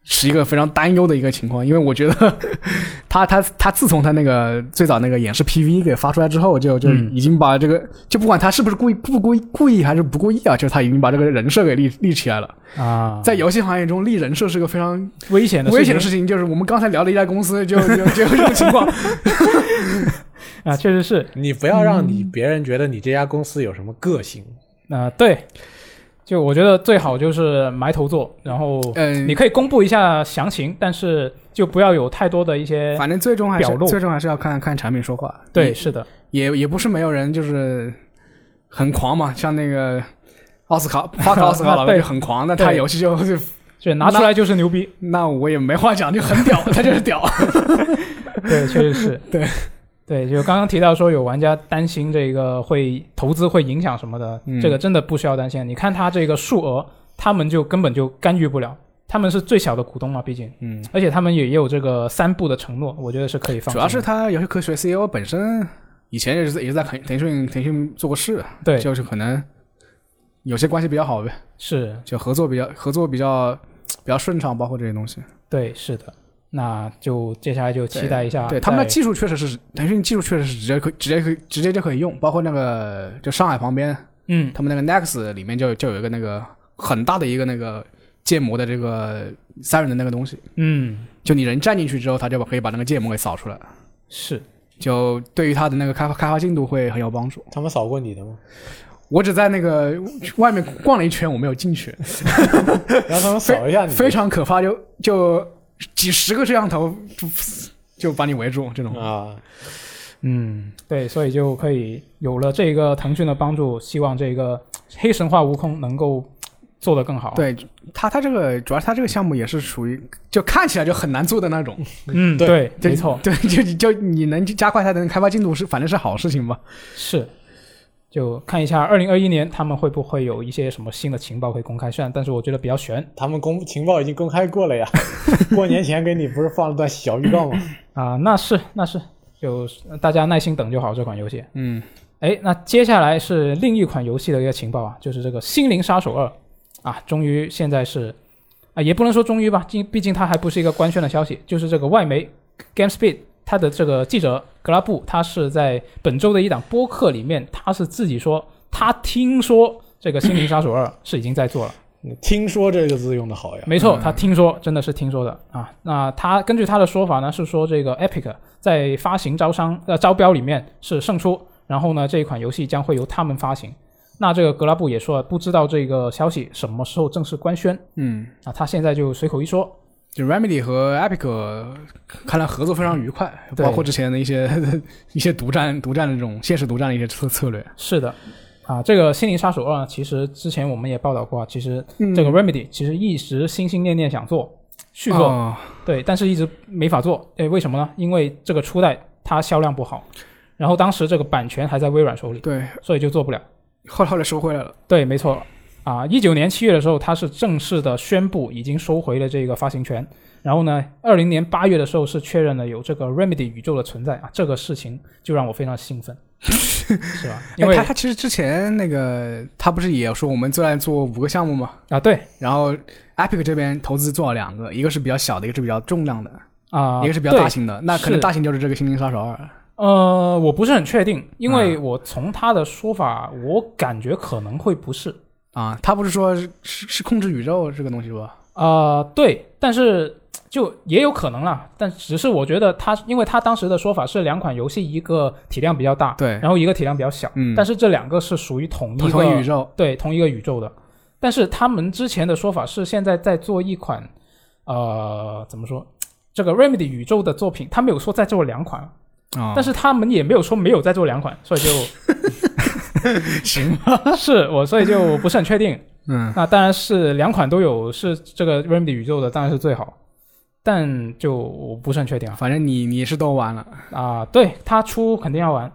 是一个非常担忧的一个情况，因为我觉得 他他他自从他那个最早那个演示 PV 给发出来之后，就就嗯已经把这个、就不管他是不是故意不故意故意还是不故意啊，就是他已经把这个人设给立立起来了。啊，在游戏行业中，立人设是个非常危险的危险的事事情，就是我们刚才聊的一家公司就就 就有这种情况。情 啊，确实是，你不要让你别人觉得你这家公司有什么个性。啊、对，就我觉得最好就是埋头做，然后嗯，你可以公布一下详情，但是就不要有太多的一些。反正最终还是表露最终还是要看看产品说话。对，是的，也也不是没有人就是很狂嘛，像那个奥斯卡奥斯卡 老对很狂，那他对游戏就就就拿出来就是牛逼。那我也没话讲，就很屌，他就是屌。对，确实是。对对，就刚刚提到说有玩家担心这个会投资会影响什么的，嗯这个真的不需要担心。你看他这个数额，他们就根本就干预不了，他们是最小的股东嘛，毕竟，嗯，而且他们也也有这个三步的承诺，我觉得是可以放心。主要是他游戏科学 CEO 本身以前也是也是在腾腾讯腾讯做过事，对，就是可能有些关系比较好呗，是就合作比较合作比较比较顺畅，包括这些东西。对，是的。那就接下来就期待一下，对他们的在技术确实是腾讯技术确实是直接可以直接可以直接就可以用，包括那个就上海旁边嗯他们那个 Next 里面就就有一个那个很大的一个那个建模的这个 Siren 的那个东西，嗯就你人站进去之后，他就把可以把那个建模给扫出来，是就对于他的那个开发开发进度会很有帮助。他们扫过你的吗？我只在那个外面逛了一圈，我没有进去，然后他们扫一下你。非常可怕，就就几十个摄像头就就把你围住这种。啊，嗯，对，所以就可以有了这个腾讯的帮助，希望这个黑神话悟空能够做得更好。，对他，他这个主要是它这个项目也是属于就看起来就很难做的那种，嗯，对对，没错，对，就就你能加快它的开发进度是反正是好事情吧。是。就看一下二零二一年他们会不会有一些什么新的情报会公开，虽然但是我觉得比较悬他们公情报已经公开过了呀。过年前给你不是放了段小预告吗？啊，那是那是，就大家耐心等就好这款游戏。嗯，哎，那接下来是另一款游戏的一个情报啊，就是这个《心灵杀手二》啊，终于现在是啊，也不能说终于吧，毕毕竟它还不是一个官宣的消息，就是这个外媒 GameSpeed 它的这个记者格拉布，他是在本周的一档播客里面，他是自己说他听说这个《心灵杀手二》是已经在做了。听说这个字用的好呀，没错，他听说真的是听说的啊。那他根据他的说法呢，是说这个 Epic 在发行招商呃招标里面是胜出，然后呢这一款游戏将会由他们发行。那这个格拉布也说了，不知道这个消息什么时候正式官宣嗯，啊。他现在就随口一说，就 Remedy 和 Epic 看来合作非常愉快，包括之前的一些 一些独占独占的这种现实独占的一些策策略。是的，啊，这个《心灵杀手二》呢，其实之前我们也报道过啊，其实嗯这个 Remedy 其实一直心心念念想做续作，哦对，但是一直没法做。哎，为什么呢？因为这个初代它销量不好，然后当时这个版权还在微软手里，对，所以就做不了。后来后来收回来了。对，没错。啊，一九年七月的时候，它是正式的宣布已经收回了这个发行权。然后呢，二零年八月的时候是确认了有这个 Remedy 宇宙的存在啊，这个事情就让我非常兴奋，是吧？因为哎他他其实之前那个他不是也说我们最爱做五个项目吗？啊，对然后 Epic 这边投资做了两个，一个是比较小的，一个是比较重量的，啊，一个是比较大型的。那可能大型就是这个《心灵杀手二》。呃，我不是很确定，因啊为我从他的说法，我感觉可能会不是。啊，他不是说是是是控制宇宙这个东西吧？呃，对，但是就也有可能啦，但只是我觉得他，因为他当时的说法是两款游戏，一个体量比较大，对，然后一个体量比较小，嗯但是这两个是属于同一个宇宙。对同一个宇宙的。但是他们之前的说法是现在在做一款，呃，怎么说？这个 Remedy 宇宙的作品，他没有说在做两款，啊，但是他们也没有说没有在做两款，所以就 行，是我，所以就不是很确定。嗯，那当然是两款都有是这个 Remedy 宇宙的，当然是最好，但就我不是很确定啊。反正你你是都玩了，啊，对他出肯定要玩，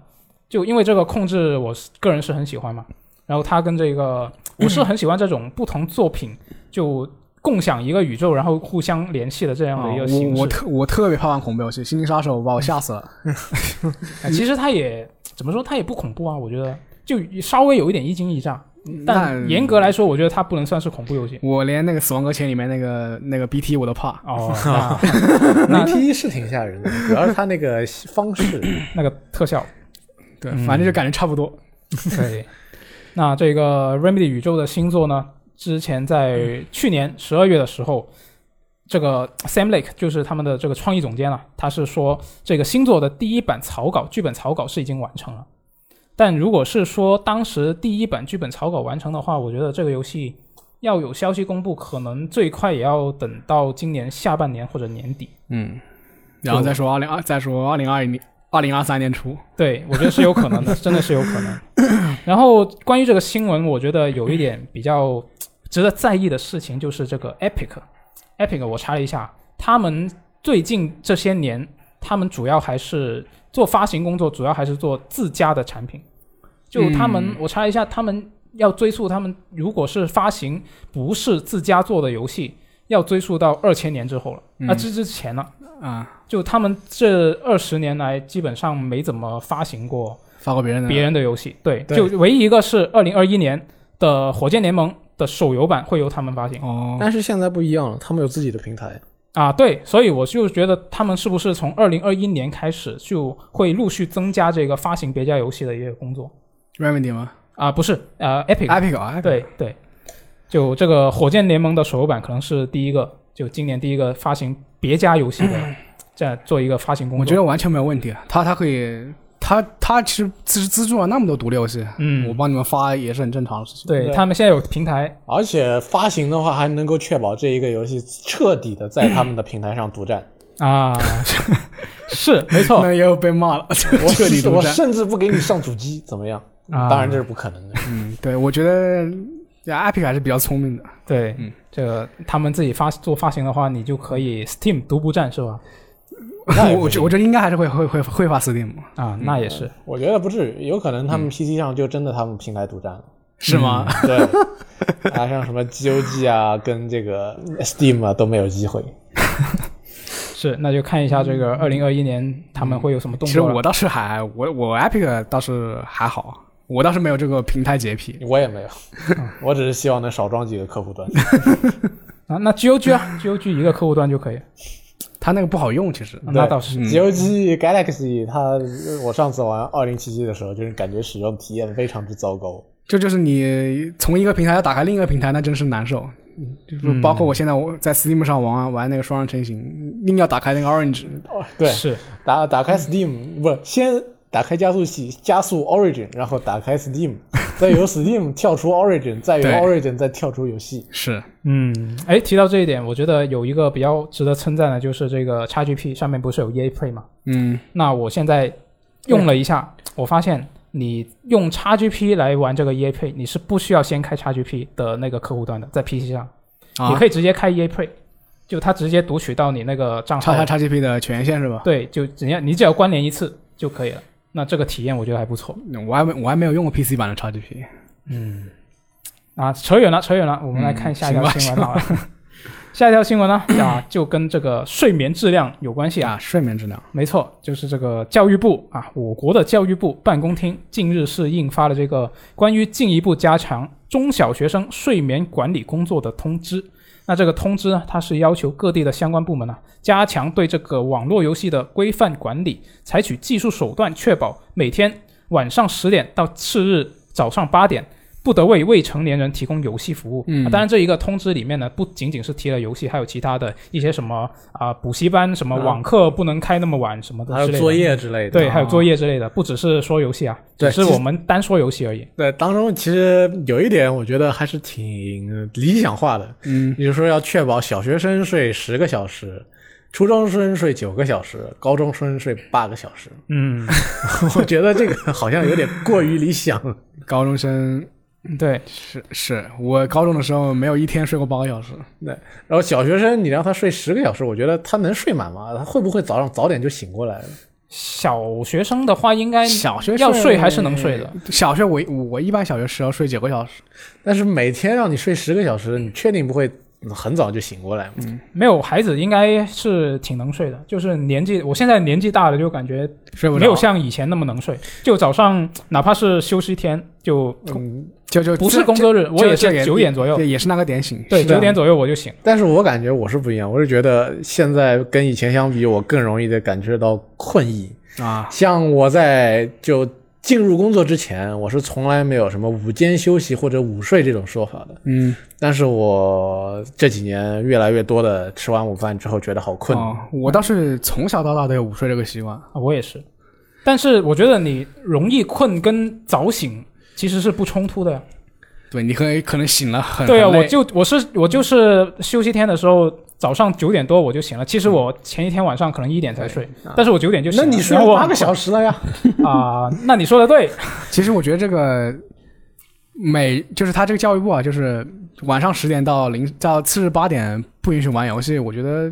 就因为这个控制，我是个人是很喜欢嘛。然后他跟这个，我是很喜欢这种不同作品就共享一个宇宙，然后互相联系的这样的一个啊形式。我我特我特别怕玩恐怖游戏，《心灵杀手》把我吓死了。哎其实它也怎么说，它也不恐怖啊，我觉得就稍微有一点一惊一乍。但严格来说，我觉得它不能算是恐怖游戏。我连那个《死亡搁浅》里面那个那个 BT 我都怕。哦，那那 VT 是挺吓人的，主要是它那个方式。那个特效，对，嗯反正就感觉差不多。对，那这个 Remedy 宇宙的新作呢，之前在去年十二月的时候，这个 Sam Lake 就是他们的这个创意总监啊，他是说这个新作的第一版草稿剧本草稿是已经完成了。但如果是说当时第一版剧本草稿完成的话，我觉得这个游戏要有消息公布，可能最快也要等到今年下半年或者年底。嗯，然后再说二零二，再说二零二一年、二零二三年初。对，我觉得是有可能的，真的是有可能。然后关于这个新闻，我觉得有一点比较值得在意的事情，就是这个 Epic，Epic 我查了一下，他们最近这些年，他们主要还是做发行工作，主要还是做自家的产品。就他们，嗯。我查一下，他们要追溯他们如果是发行不是自家做的游戏，要追溯到二千年之后了，啊，嗯这之前了，啊，就他们这二十年来基本上没怎么发行过发过别人的。别人的游戏，对，对。就唯一一个是二零二一年的《火箭联盟》的手游版会由他们发行。哦，但是现在不一样了，他们有自己的平台。啊，对，所以我就觉得他们是不是从二零二一年开始就会陆续增加这个发行别家游戏的一个工作 Remedy 吗啊？不是，呃，Epic，？Epic 对对，就这个《火箭联盟》的手游版可能是第一个，就今年第一个发行别家游戏的，这样做一个发行工作。我觉得完全没有问题。啊他他可以，他他其实资资助了那么多独立游戏，嗯我帮你们发也是很正常的事情。对对他们现在有平台，而且发行的话，还能够确保这一个游戏彻底的在他们的平台上独占。啊，是没错那也有被骂了，我彻底独占。我甚至不给你上主机，怎么样？啊当然这是不可能的。嗯，对，我觉得 Epic 还是比较聪明的。对，嗯这个他们自己发做发行的话，你就可以 Steam 独步战是吧？我觉那也不行我觉得应该还是会会会会发 Steam，啊，那也是，我觉得不至于，有可能他们 PC 上就真的他们平台独占了。是吗？对，啊，像什么 GOG 啊，跟这个 Steam 啊都没有机会。是，那就看一下这个二零二一年他们会有什么动作。其实我倒是还我我 Epic 倒是还好，我倒是没有这个平台洁癖。我也没有 我只是希望能少装几个客户端。啊，那 GOG 啊，GOG 一个客户端就可以。它那个不好用，其实。那倒是嗯 GOG Galaxy 它我上次玩二零七七的时候，就是感觉使用体验非常之糟糕。这就是你从一个平台要打开另一个平台，那真是难受。就是包括我现在我在 Steam 上玩玩那个双人成型，硬要打开那个 Orange，哦，对，是打打开 Steam 不先打开加速器，加速 Origin，然后打开 Steam，再由 Steam 跳出 Origin，再由 Origin 再跳出游戏。是嗯，哎，提到这一点，我觉得有一个比较值得称赞的，就是这个 XGP 上面不是有 EA Play 吗？嗯，那我现在用了一下，我发现你用 XGP 来玩这个 EA Play，你是不需要先开 XGP 的那个客户端的，在 PC 上，啊你可以直接开 EA Play，就它直接读取到你那个账号插下，XGP 的权限是吧？对，就怎样你只要关联一次就可以了。那这个体验我觉得还不错。我还没我还没有用过 PC 版的 XGP。嗯，啊，扯远了，扯远了，我们来看下一条嗯新闻好了。下一条新闻呢，啊，就跟这个睡眠质量有关系啊。啊，睡眠质量。没错，就是这个教育部啊，我国的教育部办公厅近日是印发了这个关于进一步加强中小学生睡眠管理工作的通知。那这个通知呢，它是要求各地的相关部门呢、加强对这个网络游戏的规范管理，采取技术手段，确保每天晚上十点到次日早上八点。不得为未成年人提供游戏服务。嗯啊当然，这一个通知里面呢，不仅仅是提了游戏，还有其他的一些什么啊、补习班、什么嗯网课不能开那么晚什么的的还有作业之类的。对，还有作业。之类的，不只是说游戏啊，只是我们单说游戏而已。对，当中其实有一点，我觉得还是挺理想化的。嗯，也就是说，要确保小学生睡十个小时，初中生睡九个小时，高中生睡八个小时。嗯，我觉得这个好像有点过于理想。高中生对，是是我高中的时候没有一天睡过八个小时。对然后小学生，你让他睡十个小时，我觉得他能睡满吗？他会不会早上早点就醒过来？小学生的话应该小学要睡还是能睡的。小学我我一般小学时候睡九个小时。但是每天让你睡十个小时，你确定不会很早就醒过来嗯？没有孩子应该是挺能睡的，就是年纪，我现在年纪大了，就感觉睡不着没有像以前那么能睡。就早上哪怕是休息一天，就嗯，就就不是工作日，我也是九点左右，对，也是那个点醒。对，九点左右我就醒。但是我感觉我是不一样，我是觉得现在跟以前相比，我更容易的感觉到困意。啊，像我在就进入工作之前，我是从来没有什么午间休息或者午睡这种说法的。嗯，但是我这几年越来越多的吃完午饭之后觉得好困。哦，我倒是从小到大都有午睡这个习惯。啊，我也是。但是我觉得你容易困跟早醒其实是不冲突的呀。对，你可以可能醒了很对啊，我就我是我就是休息天的时候，早上九点多我就醒了。其实我前一天晚上可能一点才睡，但是我九点就醒了。那你睡了八个小时了呀？啊、那你说的对，其实我觉得这个每就是他这个教育部啊，就是晚上十点到零到次日八点不允许玩游戏，我觉得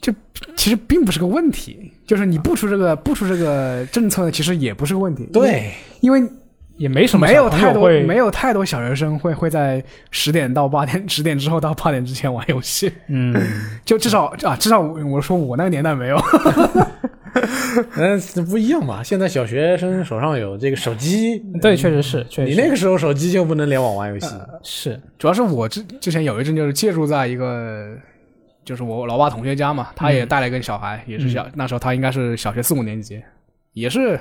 这其实并不是个问题。就是你不出这个不出这个政策，其实也不是个问题。，对，因为也没什么没有太多没有太多小学生会会在十点到八点 十点之后到八点之前玩游戏，嗯，就至少啊至少我我说我那个年代没有。嗯，不一样嘛。现在小学生手上有这个手机，对，确实是，确实是你那个时候手机就不能联网玩游戏。是主要是我之之前有一阵就是借住在一个，就是我老爸同学家嘛，他也带了一个小孩，也是小、那时候他应该是小学四五年级，也是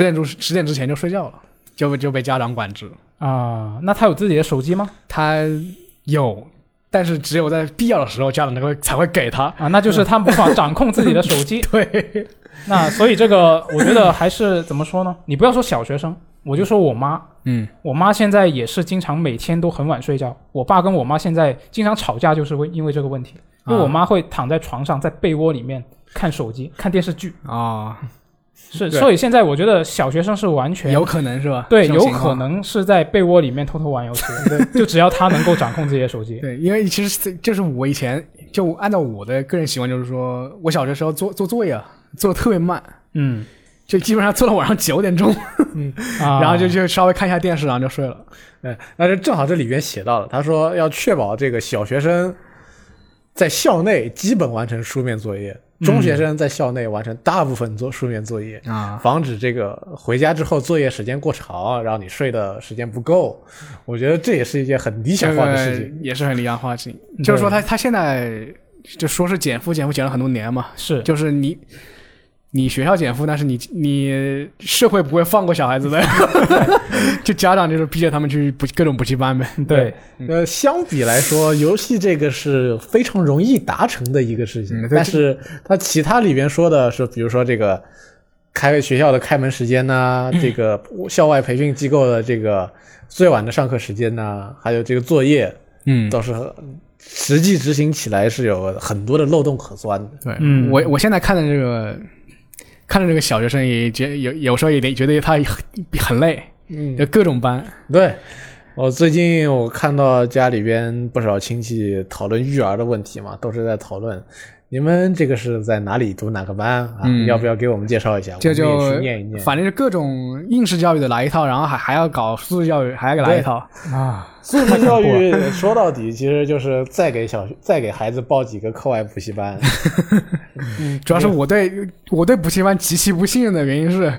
十点钟十点之前就睡觉了，就就被家长管制。啊、那他有自己的手机吗？他有，但是只有在必要的时候，家长才会才会给他。啊，那就是他无法掌控自己的手机。对，那所以这个我觉得还是怎么说呢？你不要说小学生，我就说我妈，嗯，我妈现在也是经常每天都很晚睡觉。我爸跟我妈现在经常吵架，就是为因为这个问题，因为我妈会躺在床上，在被窝里面看手机、看电视剧。啊、是，所以现在我觉得小学生是完全有可能是吧？对，有可。能是在被窝里面偷偷玩游戏。对，就只要他能够掌控自己的手机。对，因为其实这就是我以前就按照我的个人习惯，就是说我小学时候做做作业啊，做的特别慢，嗯就基本上做到晚上九点钟，嗯，然后就就稍微看一下电视，然后就睡了。对，但是正好这里边写到了，他说要确保这个小学生在校内基本完成书面作业，中学生在校内完成大部分做书面作业，啊，防止这个回家之后作业时间过长，让你睡的时间不够。我觉得这也是一件很理想化的事这情。个也是很理想化的事情。就是说他他现在就说是减负减负减了很多年嘛，是就是你你学校减负，但是你你社会不会放过小孩子的，就家长就是逼着他们去补各种补习班呗。对，呃，相比来说，游戏这个是非常容易达成的一个事情，嗯但是它其他里边说的是，比如说这个开学校的开门时间呐、嗯 这个校外培训机构的这个最晚的上课时间呐、还有这个作业，嗯，倒是实际执行起来是有很多的漏洞可钻的。对，嗯。我我现在看的这个看着这个小学生也觉有有时候也得觉得他很很累，嗯就各种班。对，我最近我看到家里边不少亲戚讨论育儿的问题嘛，都是在讨论你们这个是在哪里读哪个班啊？嗯要不要给我们介绍一下？就去念一念。反正是各种应试教育的来一套，然后还还要搞素质教育，还要给来一套。啊，素质教育说到底其实就是再给小学 再给孩子报几个课外补习班。主要是我对我对补习班极其不信任的原因是，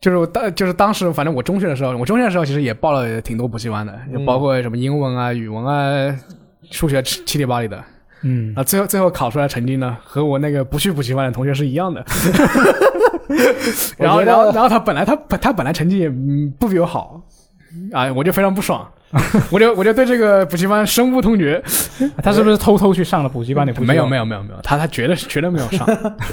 就是我当就是当时反正我中学的时候，我中学的时候其实也报了挺多补习班的，就包括什么英文啊、语文啊、数学七七里八里的。嗯，啊，最后最后考出来成绩呢，和我那个不去补习班的同学是一样的。然后，然后，然后他本来他本他本来成绩也嗯不比我好，啊，我就非常不爽，我就我就对这个补习班深恶痛绝。他是不是偷偷去上了补习班？你没有没有没有没有，他他绝对是绝对没有上。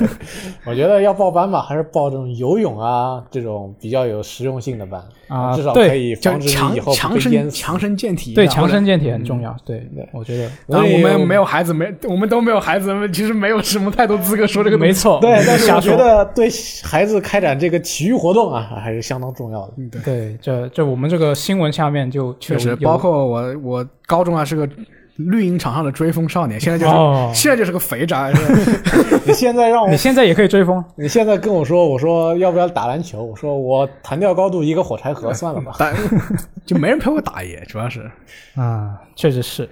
我觉得要报班吧，还是报这种游泳啊这种比较有实用性的班啊至少可以就防止以后强不被淹死。身强身健体，对强身健体很重要。对对，我觉得当然，我们没有孩子，没我们都没有孩子，其实没有什么太多资格说这个。没错。对，但是我觉得对孩子开展这个体育活动啊，还是相当重要的。对，这这我们这个新闻下面就确实，有包括我我高中还是个绿茵场上的追风少年，现在就是、哦现在就是个肥宅，是 吧你现在让我你，现在也可以追风。你现在跟我说，我说要不要打篮球？我说我弹跳高度一个火柴盒，算了吧。就没人陪我打野，主要是 啊，确实是。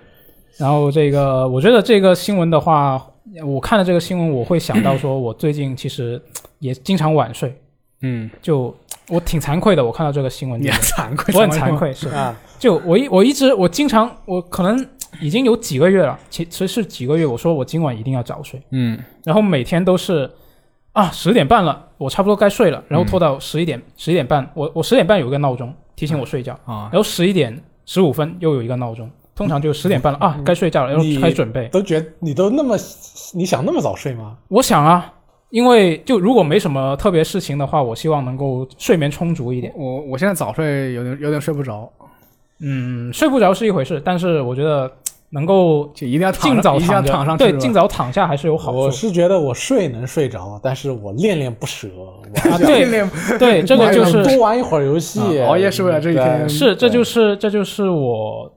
然后这个，我觉得这个新闻的话，我看了这个新闻，我会想到说，我最近其实也经常晚睡，嗯，就我挺惭愧的。我看到这个新闻你之后，还惭愧，我很惭。愧，是。啊，就我一我一直我经常我可能已经有几个月了，其其实是几个月，我说我今晚一定要早睡，嗯。然后每天都是啊十点半了，我差不多该睡了，然后拖到十一点十一点半，我我十点半有一个闹钟提醒我睡觉，啊，然后十一点十五分又有一个闹钟，通常就十点半了啊，该睡觉了，然后开始准备。都觉得你都那么你想那么早睡吗？我想啊，因为就如果没什么特别事情的话，我希望能够睡眠充足一点。我我现在早睡有点有点睡不着，嗯，睡不着是一回事，但是我觉得能够就一定要躺尽早一定要躺上，对，尽早躺下还是有好处我。是觉得我睡能睡着，但是我恋恋 不舍。对对，这个就是多玩一会儿游戏。啊熬夜是为了这一天是，这就是这就是我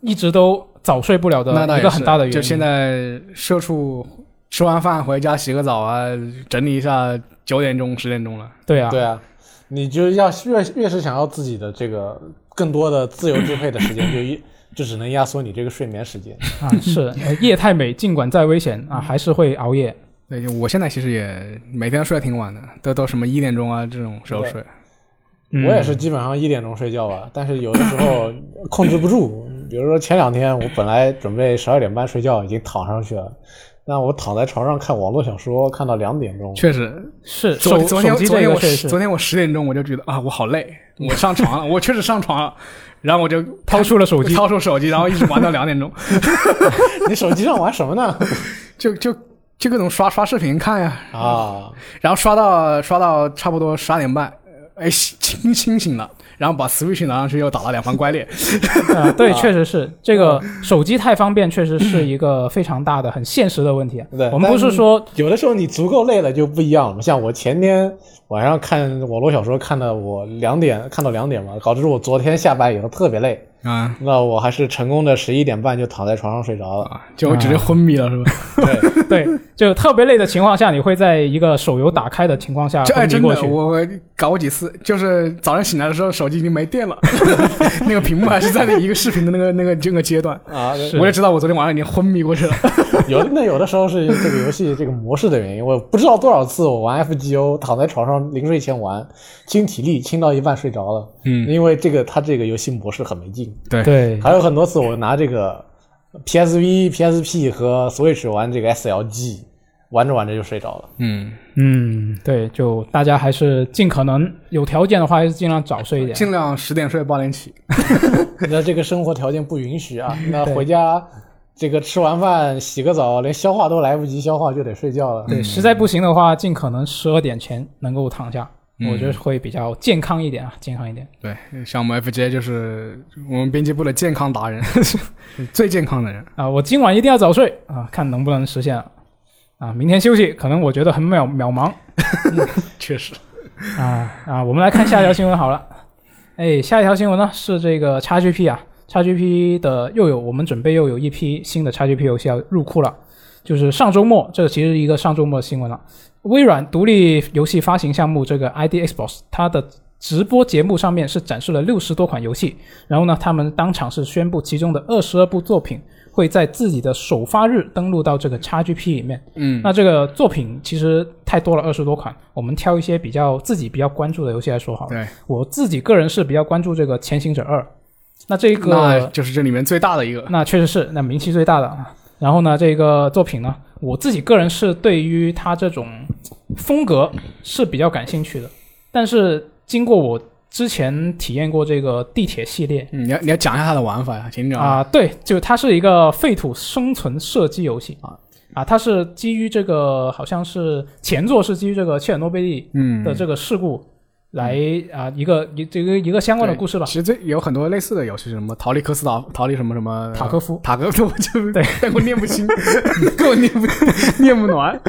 一直都早睡不了的一个很大的原因。就现在社畜吃完饭回家洗个澡啊，整理一下，九点钟十点钟了。对啊，对啊，你就要越越是想要自己的这个更多的自由支配的时间，就一就只能压缩你这个睡眠时间。啊是 呃夜太美，尽管再危险啊，还是会熬夜。对，就我现在其实也每天睡得挺晚的，都都什么一点钟啊这种时候睡。嗯我也是基本上一点钟睡觉吧，但是有的时候控制不住。比如说前两天我本来准备十二点半睡觉，已经躺上去了，那我躺在床上看网络小说，看到两点钟。确实，是昨手昨天昨手机这天我昨天我十点钟我就觉得啊我好累，我上床了，我确实上床了，然后我就掏出了手机掏出手机，然后一直玩到两点钟 你手机上玩什么呢？就就就各种刷刷视频看呀，啊，然后刷到刷到差不多十二点半，哎清清醒了，然后把 Switch 拿上去又打了两盘怪猎。啊，对，确实是这个手机太方便，确实是一个非常大的、很现实的问题啊。对我们不是说有的时候你足够累了就不一样了嘛。像我前天晚上看网络小说看的我两点看到两点嘛，导致我昨天下班以后特别累。啊那我还是成功的十一点半就躺在床上睡着了。啊，就直接昏迷了是吧？对，对，就特别累的情况下，你会在一个手游打开的情况下这哎真的，昏迷过去。我我搞过几次，就是早上醒来的时候手机已经没电了，那个屏幕还是在那一个视频的那个那个这个阶段，啊，我就知道我昨天晚上已经昏迷过去了。有 那有的时候是这个游戏这个模式的原因，我不知道多少次我玩 FGO 躺在床上临睡前玩，清体力清到一半睡着了，嗯，因为这个它这个游戏模式很没劲。对对，还有很多次我拿这个 PSV、PSP 和 Switch 玩这个 SLG，玩着玩着就睡着了。嗯，嗯，对，就大家还是尽可能有条件的话，还是尽量早睡一点。尽量十点睡八点起。那这个生活条件不允许啊，那回家这个吃完饭洗个澡，连消化都来不及消化就得睡觉了。对，实在不行的话，尽可能十二点前能够躺下，嗯我觉得会比较健康一点啊，健康一点。对，像我们 FJ 就是我们编辑部的健康达人，最健康的人。啊，我今晚一定要早睡啊，看能不能实现啊。啊，明天休息，可能我觉得很渺渺茫 确实，啊啊。我们来看下一条新闻好了。哎，下一条新闻呢是这个 XGP 啊，XGP 的又有我们准备又有一批新的 XGP 游戏要入库了，就是上周末，这其实是一个上周末的新闻了。微软独立游戏发行项目这个 ID Xbox，它的直播节目上面是展示了六十多款游戏，然后呢，他们当场是宣布其中的二十二部作品会在自己的首发日登录到这个 XGP 里面。嗯，那这个作品其实太多了，二十多款，我们挑一些比较自己比较关注的游戏来说好了。对，我自己个人是比较关注这个《潜行者二》，那这个那就是这里面最大的一个。那确实是那名气最大的啊。然后呢，这个作品呢，我自己个人是对于他这种风格是比较感兴趣的，但是经过我之前体验过这个地铁系列嗯，你要你要讲一下它的玩法呀，请讲。啊、对，就它是一个废土生存射击游戏啊啊，它是基于这个好像是前作是基于这个切尔诺贝利嗯的这个事故来啊、一个一这个一个相关的故事吧其。实这有很多类似的游戏，什么逃离科斯岛、逃离什么什么塔科夫塔科夫，我就对，但我念不清，根本念不 念不暖。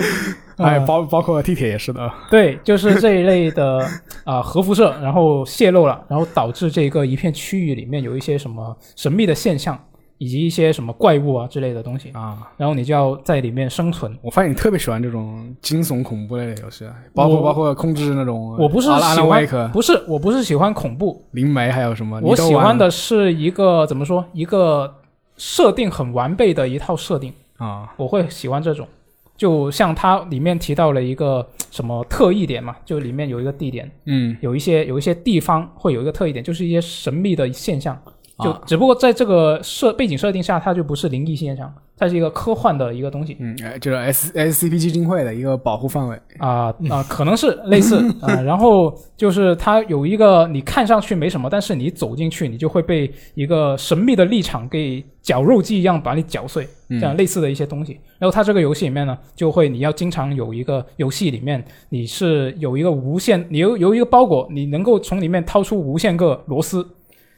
哎，啊包包括地铁也是的。对，就是这一类的啊、核辐射，然后泄漏了，然后导致这个一片区域里面有一些什么神秘的现象，以及一些什么怪物啊之类的东西，啊，然后你就要在里面生存。我发现你特别喜欢这种惊悚恐怖类的游戏，啊包括包括控制那种我不是喜欢不是，我不是喜欢恐怖，灵媒，还有什么？我喜欢的是一个怎么说，一个设定很完备的一套设定，啊，我会喜欢这种。就像它里面提到了一个什么特异点嘛，就里面有一个地点，嗯，有一些有一些地方会有一个特异点，就是一些神秘的现象。就啊只不过在这个设背景设定下，它就不是灵异现象，它是一个科幻的一个东西嗯，哎，就是 S S C P 基金会的一个保护范围。啊啊、可能是类似 啊、然后就是它有一个你看上去没什么，但是你走进去，你就会被一个神秘的立场给绞肉机一样把你绞碎，嗯这样类似的一些东西。然后它这个游戏里面呢，就会你要经常有一个游戏里面你是有一个无限，你有有一个包裹，你能够从里面掏出无限个螺丝，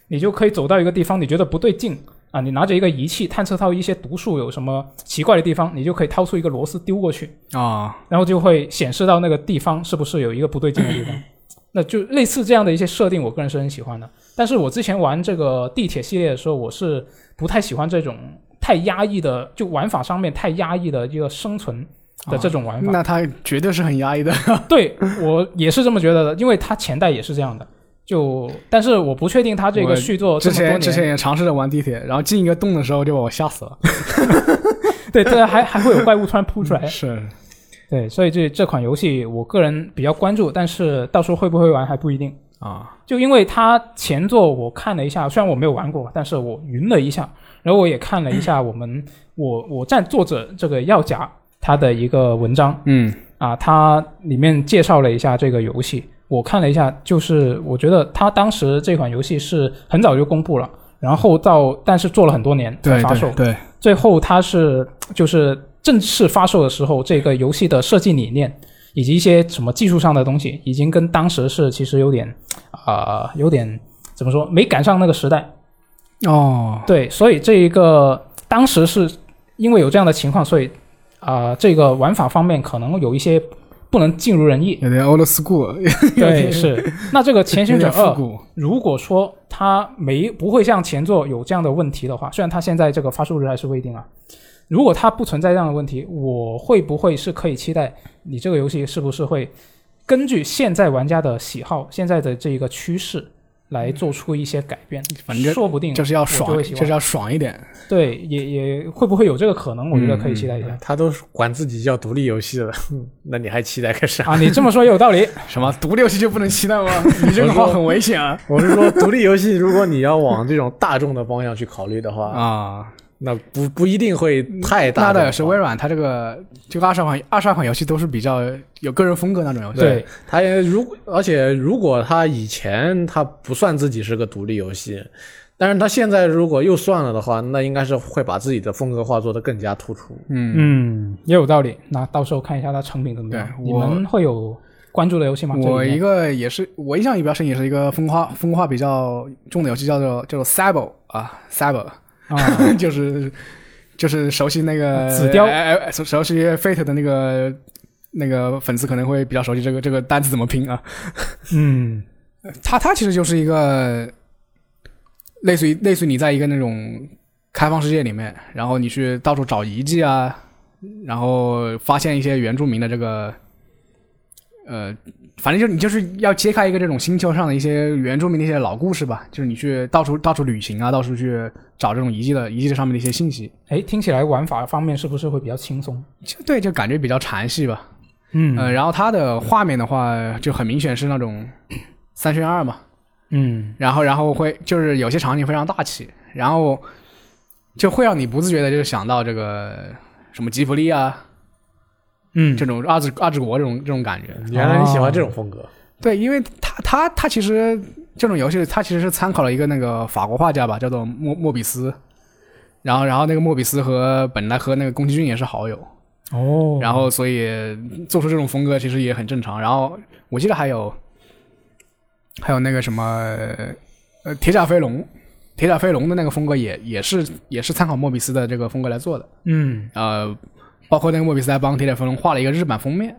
你就可以走到一个地方，你觉得不对劲啊，你拿着一个仪器探测到一些毒素有什么奇怪的地方，你就可以掏出一个螺丝丢过去，啊，然后就会显示到那个地方是不是有一个不对劲的地方。那就类似这样的一些设定，我个人是很喜欢的。但是我之前玩这个地铁系列的时候，我是不太喜欢这种太压抑的，就玩法上面太压抑的一个生存的这种玩法。那它绝对是很压抑的。对我也是这么觉得的，因为它前代也是这样的。就但是我不确定他这个续作之前之前也尝试着玩地铁，然后进一个洞的时候就把我吓死了。对对，还还会有怪物突然扑出来。是，对，所以这这款游戏我个人比较关注，但是到时候会不会玩还不一定。啊，就因为它前作我看了一下，虽然我没有玩过，但是我云了一下，然后我也看了一下我们我我站作者这个药甲他的一个文章嗯啊，他里面介绍了一下这个游戏，我看了一下，就是我觉得他当时这款游戏是很早就公布了，然后到但是做了很多年才发售对，对，最后它是就是正式发售的时候，这个游戏的设计理念以及一些什么技术上的东西，已经跟当时是其实有点啊、有点怎么说没赶上那个时代。哦，对，所以这一个当时是因为有这样的情况，所以啊、这个玩法方面可能有一些不能尽如人意。有点 old school，对，是。那这个《前行者二。如果说它没不会像前作有这样的问题的话，虽然它现在这个发售日还是未定啊，如果它不存在这样的问题，我会不会是可以期待你这个游戏是不是会根据现在玩家的喜好、现在的这一个趋势来做出一些改变，反正说不定就是要爽，就是要爽一点。对，也也会不会有这个可能？我觉得可以期待一下。他都管自己叫独立游戏了，那你还期待个啥？啊，你这么说也有道理。什么独立游戏就不能期待吗？你这个话很危险啊！我是说，独立游戏，如果你要往这种大众的方向去考虑的话，啊，那不不一定会太大。那的是微软，它这个这个二十二款二十二款游戏都是比较有个人风格那种游戏。对，他也如而且如果他以前他不算自己是个独立游戏，但是他现在如果又算了的话，那应该是会把自己的风格化做得更加突出。嗯，嗯，也有道理。那到时候看一下它成品怎么样。对我你们会有关注的游戏吗？我一个也是我印象也比较深，也是一个风化风化比较重的游戏，叫做叫做 Cyber 啊，Cyber，啊，就是就是熟悉那个紫雕。哎哎熟熟悉 Fate 的那个那个粉丝可能会比较熟悉这个这个单词怎么拼啊。嗯，它它其实就是一个类似于类似于你在一个那种开放世界里面，然后你去到处找遗迹啊，然后发现一些原住民的这个，呃，反正就你就是要揭开一个这种星球上的一些原住民的一些老故事吧，就是你去到处到处旅行啊，到处去找这种遗迹的遗迹的上面的一些信息，哎，听起来玩法方面是不是会比较轻松？就对，就感觉比较禅系吧。嗯呃，然后它的画面的话，就很明显是那种三选二嘛，嗯然后然后会就是有些场景非常大气，然后就会让你不自觉的就想到这个什么吉普力啊嗯，这种二之二之国这种这种感觉。原来你喜欢这种风格，对，因为他他他其实这种游戏他其实是参考了一个那个法国画家吧，叫做莫莫比斯。然后然后那个莫比斯和本来和那个宫崎骏也是好友，哦，然后所以做出这种风格其实也很正常。然后我记得还有还有那个什么呃铁甲飞龙，铁甲飞龙的那个风格也也是也是参考莫比斯的这个风格来做的。嗯，呃，包括那个莫比斯还帮铁甲飞龙画了一个日版封面。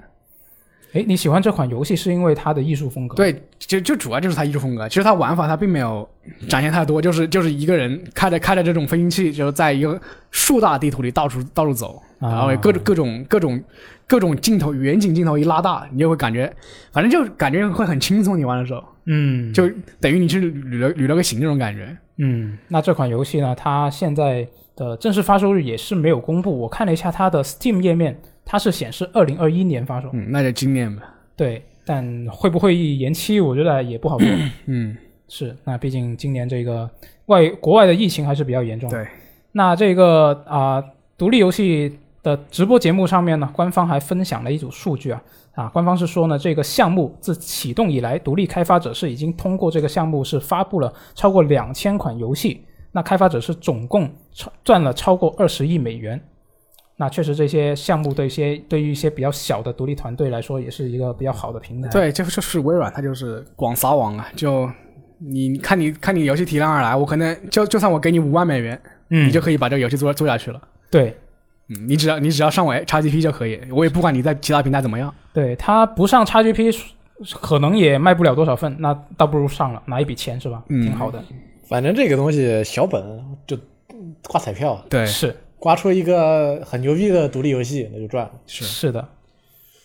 哎，你喜欢这款游戏是因为它的艺术风格？，对，就就主要就是它艺术风格。其实它玩法它并没有展现太多，就是就是一个人开着开着这种飞行器，就是在一个树大地图里到处到处走，啊然后各种各种各种各种镜头远景镜头一拉大，你就会感觉，反正就感觉会很轻松。你玩的时候，嗯，就等于你去旅了旅了个行这种感觉。嗯，那这款游戏呢，它现在的正式发售日也是没有公布。我看了一下它的 Steam 页面，它是显示二零二一年发售。嗯，那就今年吧。对，但会不会延期，我觉得也不好说。嗯，是，那毕竟今年这个外国外的疫情还是比较严重的。对，那这个啊、独立游戏的直播节目上面呢，官方还分享了一组数据啊啊，官方是说呢，这个项目自启动以来，独立开发者是已经通过这个项目是发布了超过两千款游戏，那开发者是总共超赚了超过二十亿美元。那确实，这些项目对一些对于一些比较小的独立团队来说，也是一个比较好的平台。，对，就就是微软，它就是广撒网啊，就你看你看你游戏体量而来，我可能就就算我给你五万美元，嗯，你就可以把这个游戏做做下去了。对嗯，你只要你只要上我 XGP 就可以，我也不管你在其他平台怎么样。对，它不上 XGP 可能也卖不了多少份，那倒不如上了，拿一笔钱是吧？嗯挺好的。反正这个东西小本就刮彩票，对，是。刮出一个很牛逼的独立游戏，那就赚了。是。是的，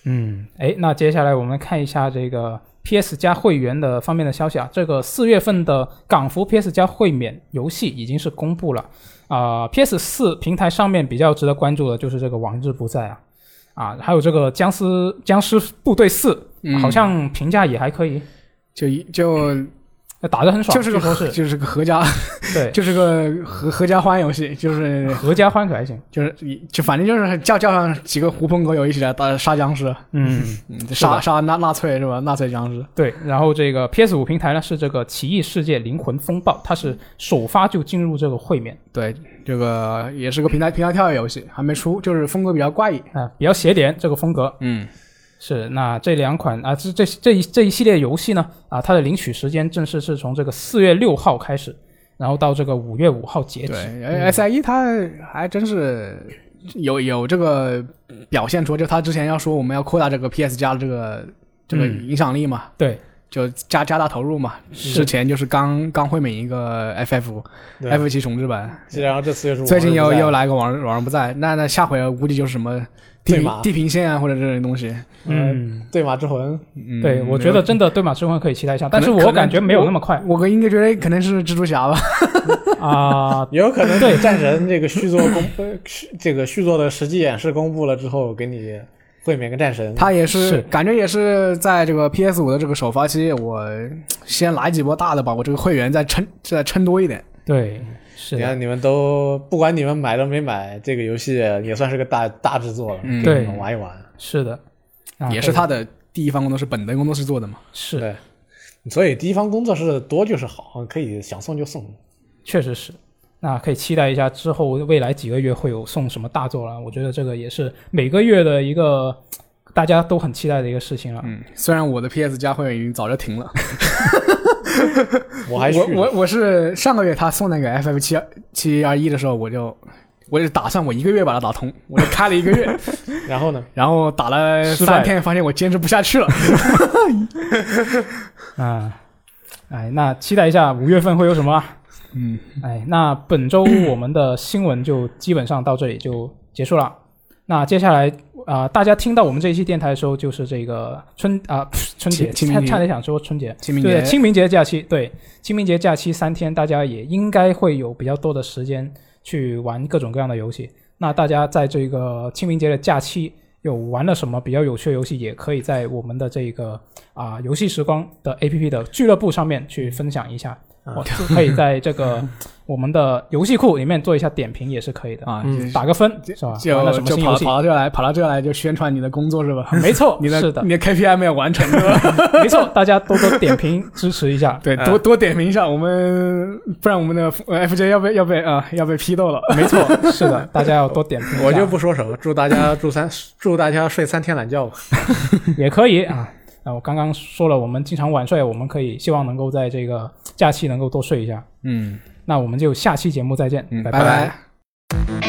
嗯，哎，那接下来我们看一下这个 PS 加会员的方面的消息啊。这个四月份的港服 PS 加会免游戏已经是公布了。啊、p s 四平台上面比较值得关注的就是这个《往日不在》啊，啊，还有这个僵尸僵尸部队四，嗯。好像评价也还可以，就一就打的很爽，就是个 就是个合家对就是个合合家欢游戏，就是合家欢可还行。就是就反正就是叫叫上几个狐朋狗友一起来打杀僵尸，嗯，嗯，杀杀纳纳粹是吧？纳粹僵尸。对，然后这个 PS 五平台呢是这个《奇异世界灵魂风暴》，它是首发就进入这个会面对，这个也是个平台平台跳跃游戏，还没出，就是风格比较怪异。啊、比较邪点这个风格。嗯，是，那这两款啊，这这这一这一系列游戏呢，啊，它的领取时间正式是从这个四月六号开始，然后到这个五月五号截止。对，S I E 它还真是有有这个表现出，就他之前要说我们要扩大这个 PS 加的这个这个嗯。影响力嘛，对，就加加大投入嘛。之前就是刚刚会免一个 FF 对。F 七重置版，然后这次又是最近又又来个网网上不在，那那下回估计就是什么地平地平线啊或者这种东西。嗯，对马之魂，嗯，对，我觉得真的对马之魂可以期待一下，但是我感觉没有那么快我应该觉得可能是蜘蛛侠吧。啊。有可能对战神这个续作公 这个续作的实际演示公布了之后，给你会免个战神。他也是是感觉也是在这个 PS 五的这个首发期，我先来几波大的，吧我这个会员再撑再撑多一点。对，是，你看你们都不管你们买都没买，这个游戏也算是个大大制作了，嗯对给你们玩一玩。是的，啊也是他的第一方工作室本德工作室做的嘛。是对，所以第一方工作室多就是好，可以想送就送。确实是。那可以期待一下之后未来几个月会有送什么大作了。我觉得这个也是每个月的一个大家都很期待的一个事情了。嗯，虽然我的 PS 加会员已经早就停了，我还续我我我是上个月他送那个 FF 七七二一的时候，我就我就打算我一个月把它打通，我就开了一个月，然后呢？然后打了三天，发现我坚持不下去了。啊，哎，那期待一下五月份会有什么啊？嗯，哎，那本周我们的新闻就基本上到这里就结束了。那接下来啊、大家听到我们这一期电台的时候，就是这个春啊、春节，差差点想说春节，清明节对清明节假期，对清明节假期三天，大家也应该会有比较多的时间去玩各种各样的游戏。那大家在这个清明节的假期有玩了什么比较有趣的游戏，也可以在我们的这个啊、游戏时光的 APP 的俱乐部上面去分享一下。啊我就可以在这个我们的游戏库里面做一下点评，也是可以的，啊，嗯打个分是吧？就就跑什么新游戏？跑到这来，跑到这来就宣传你的工作是吧？没错，你的是的，你的 KPI 没有完成，对吧？没错，大家多多点评支持一下。对，多多点评一下，我们不然我们的呃 FJ 要被要被啊、要被批斗了。没错，是的，大家要多点评。我就不说什么，祝大家祝三祝大家睡三天懒觉吧。也可以啊。那我刚刚说了，我们经常晚睡，我们可以希望能够在这个假期能够多睡一下。嗯。那我们就下期节目再见，嗯，拜拜。拜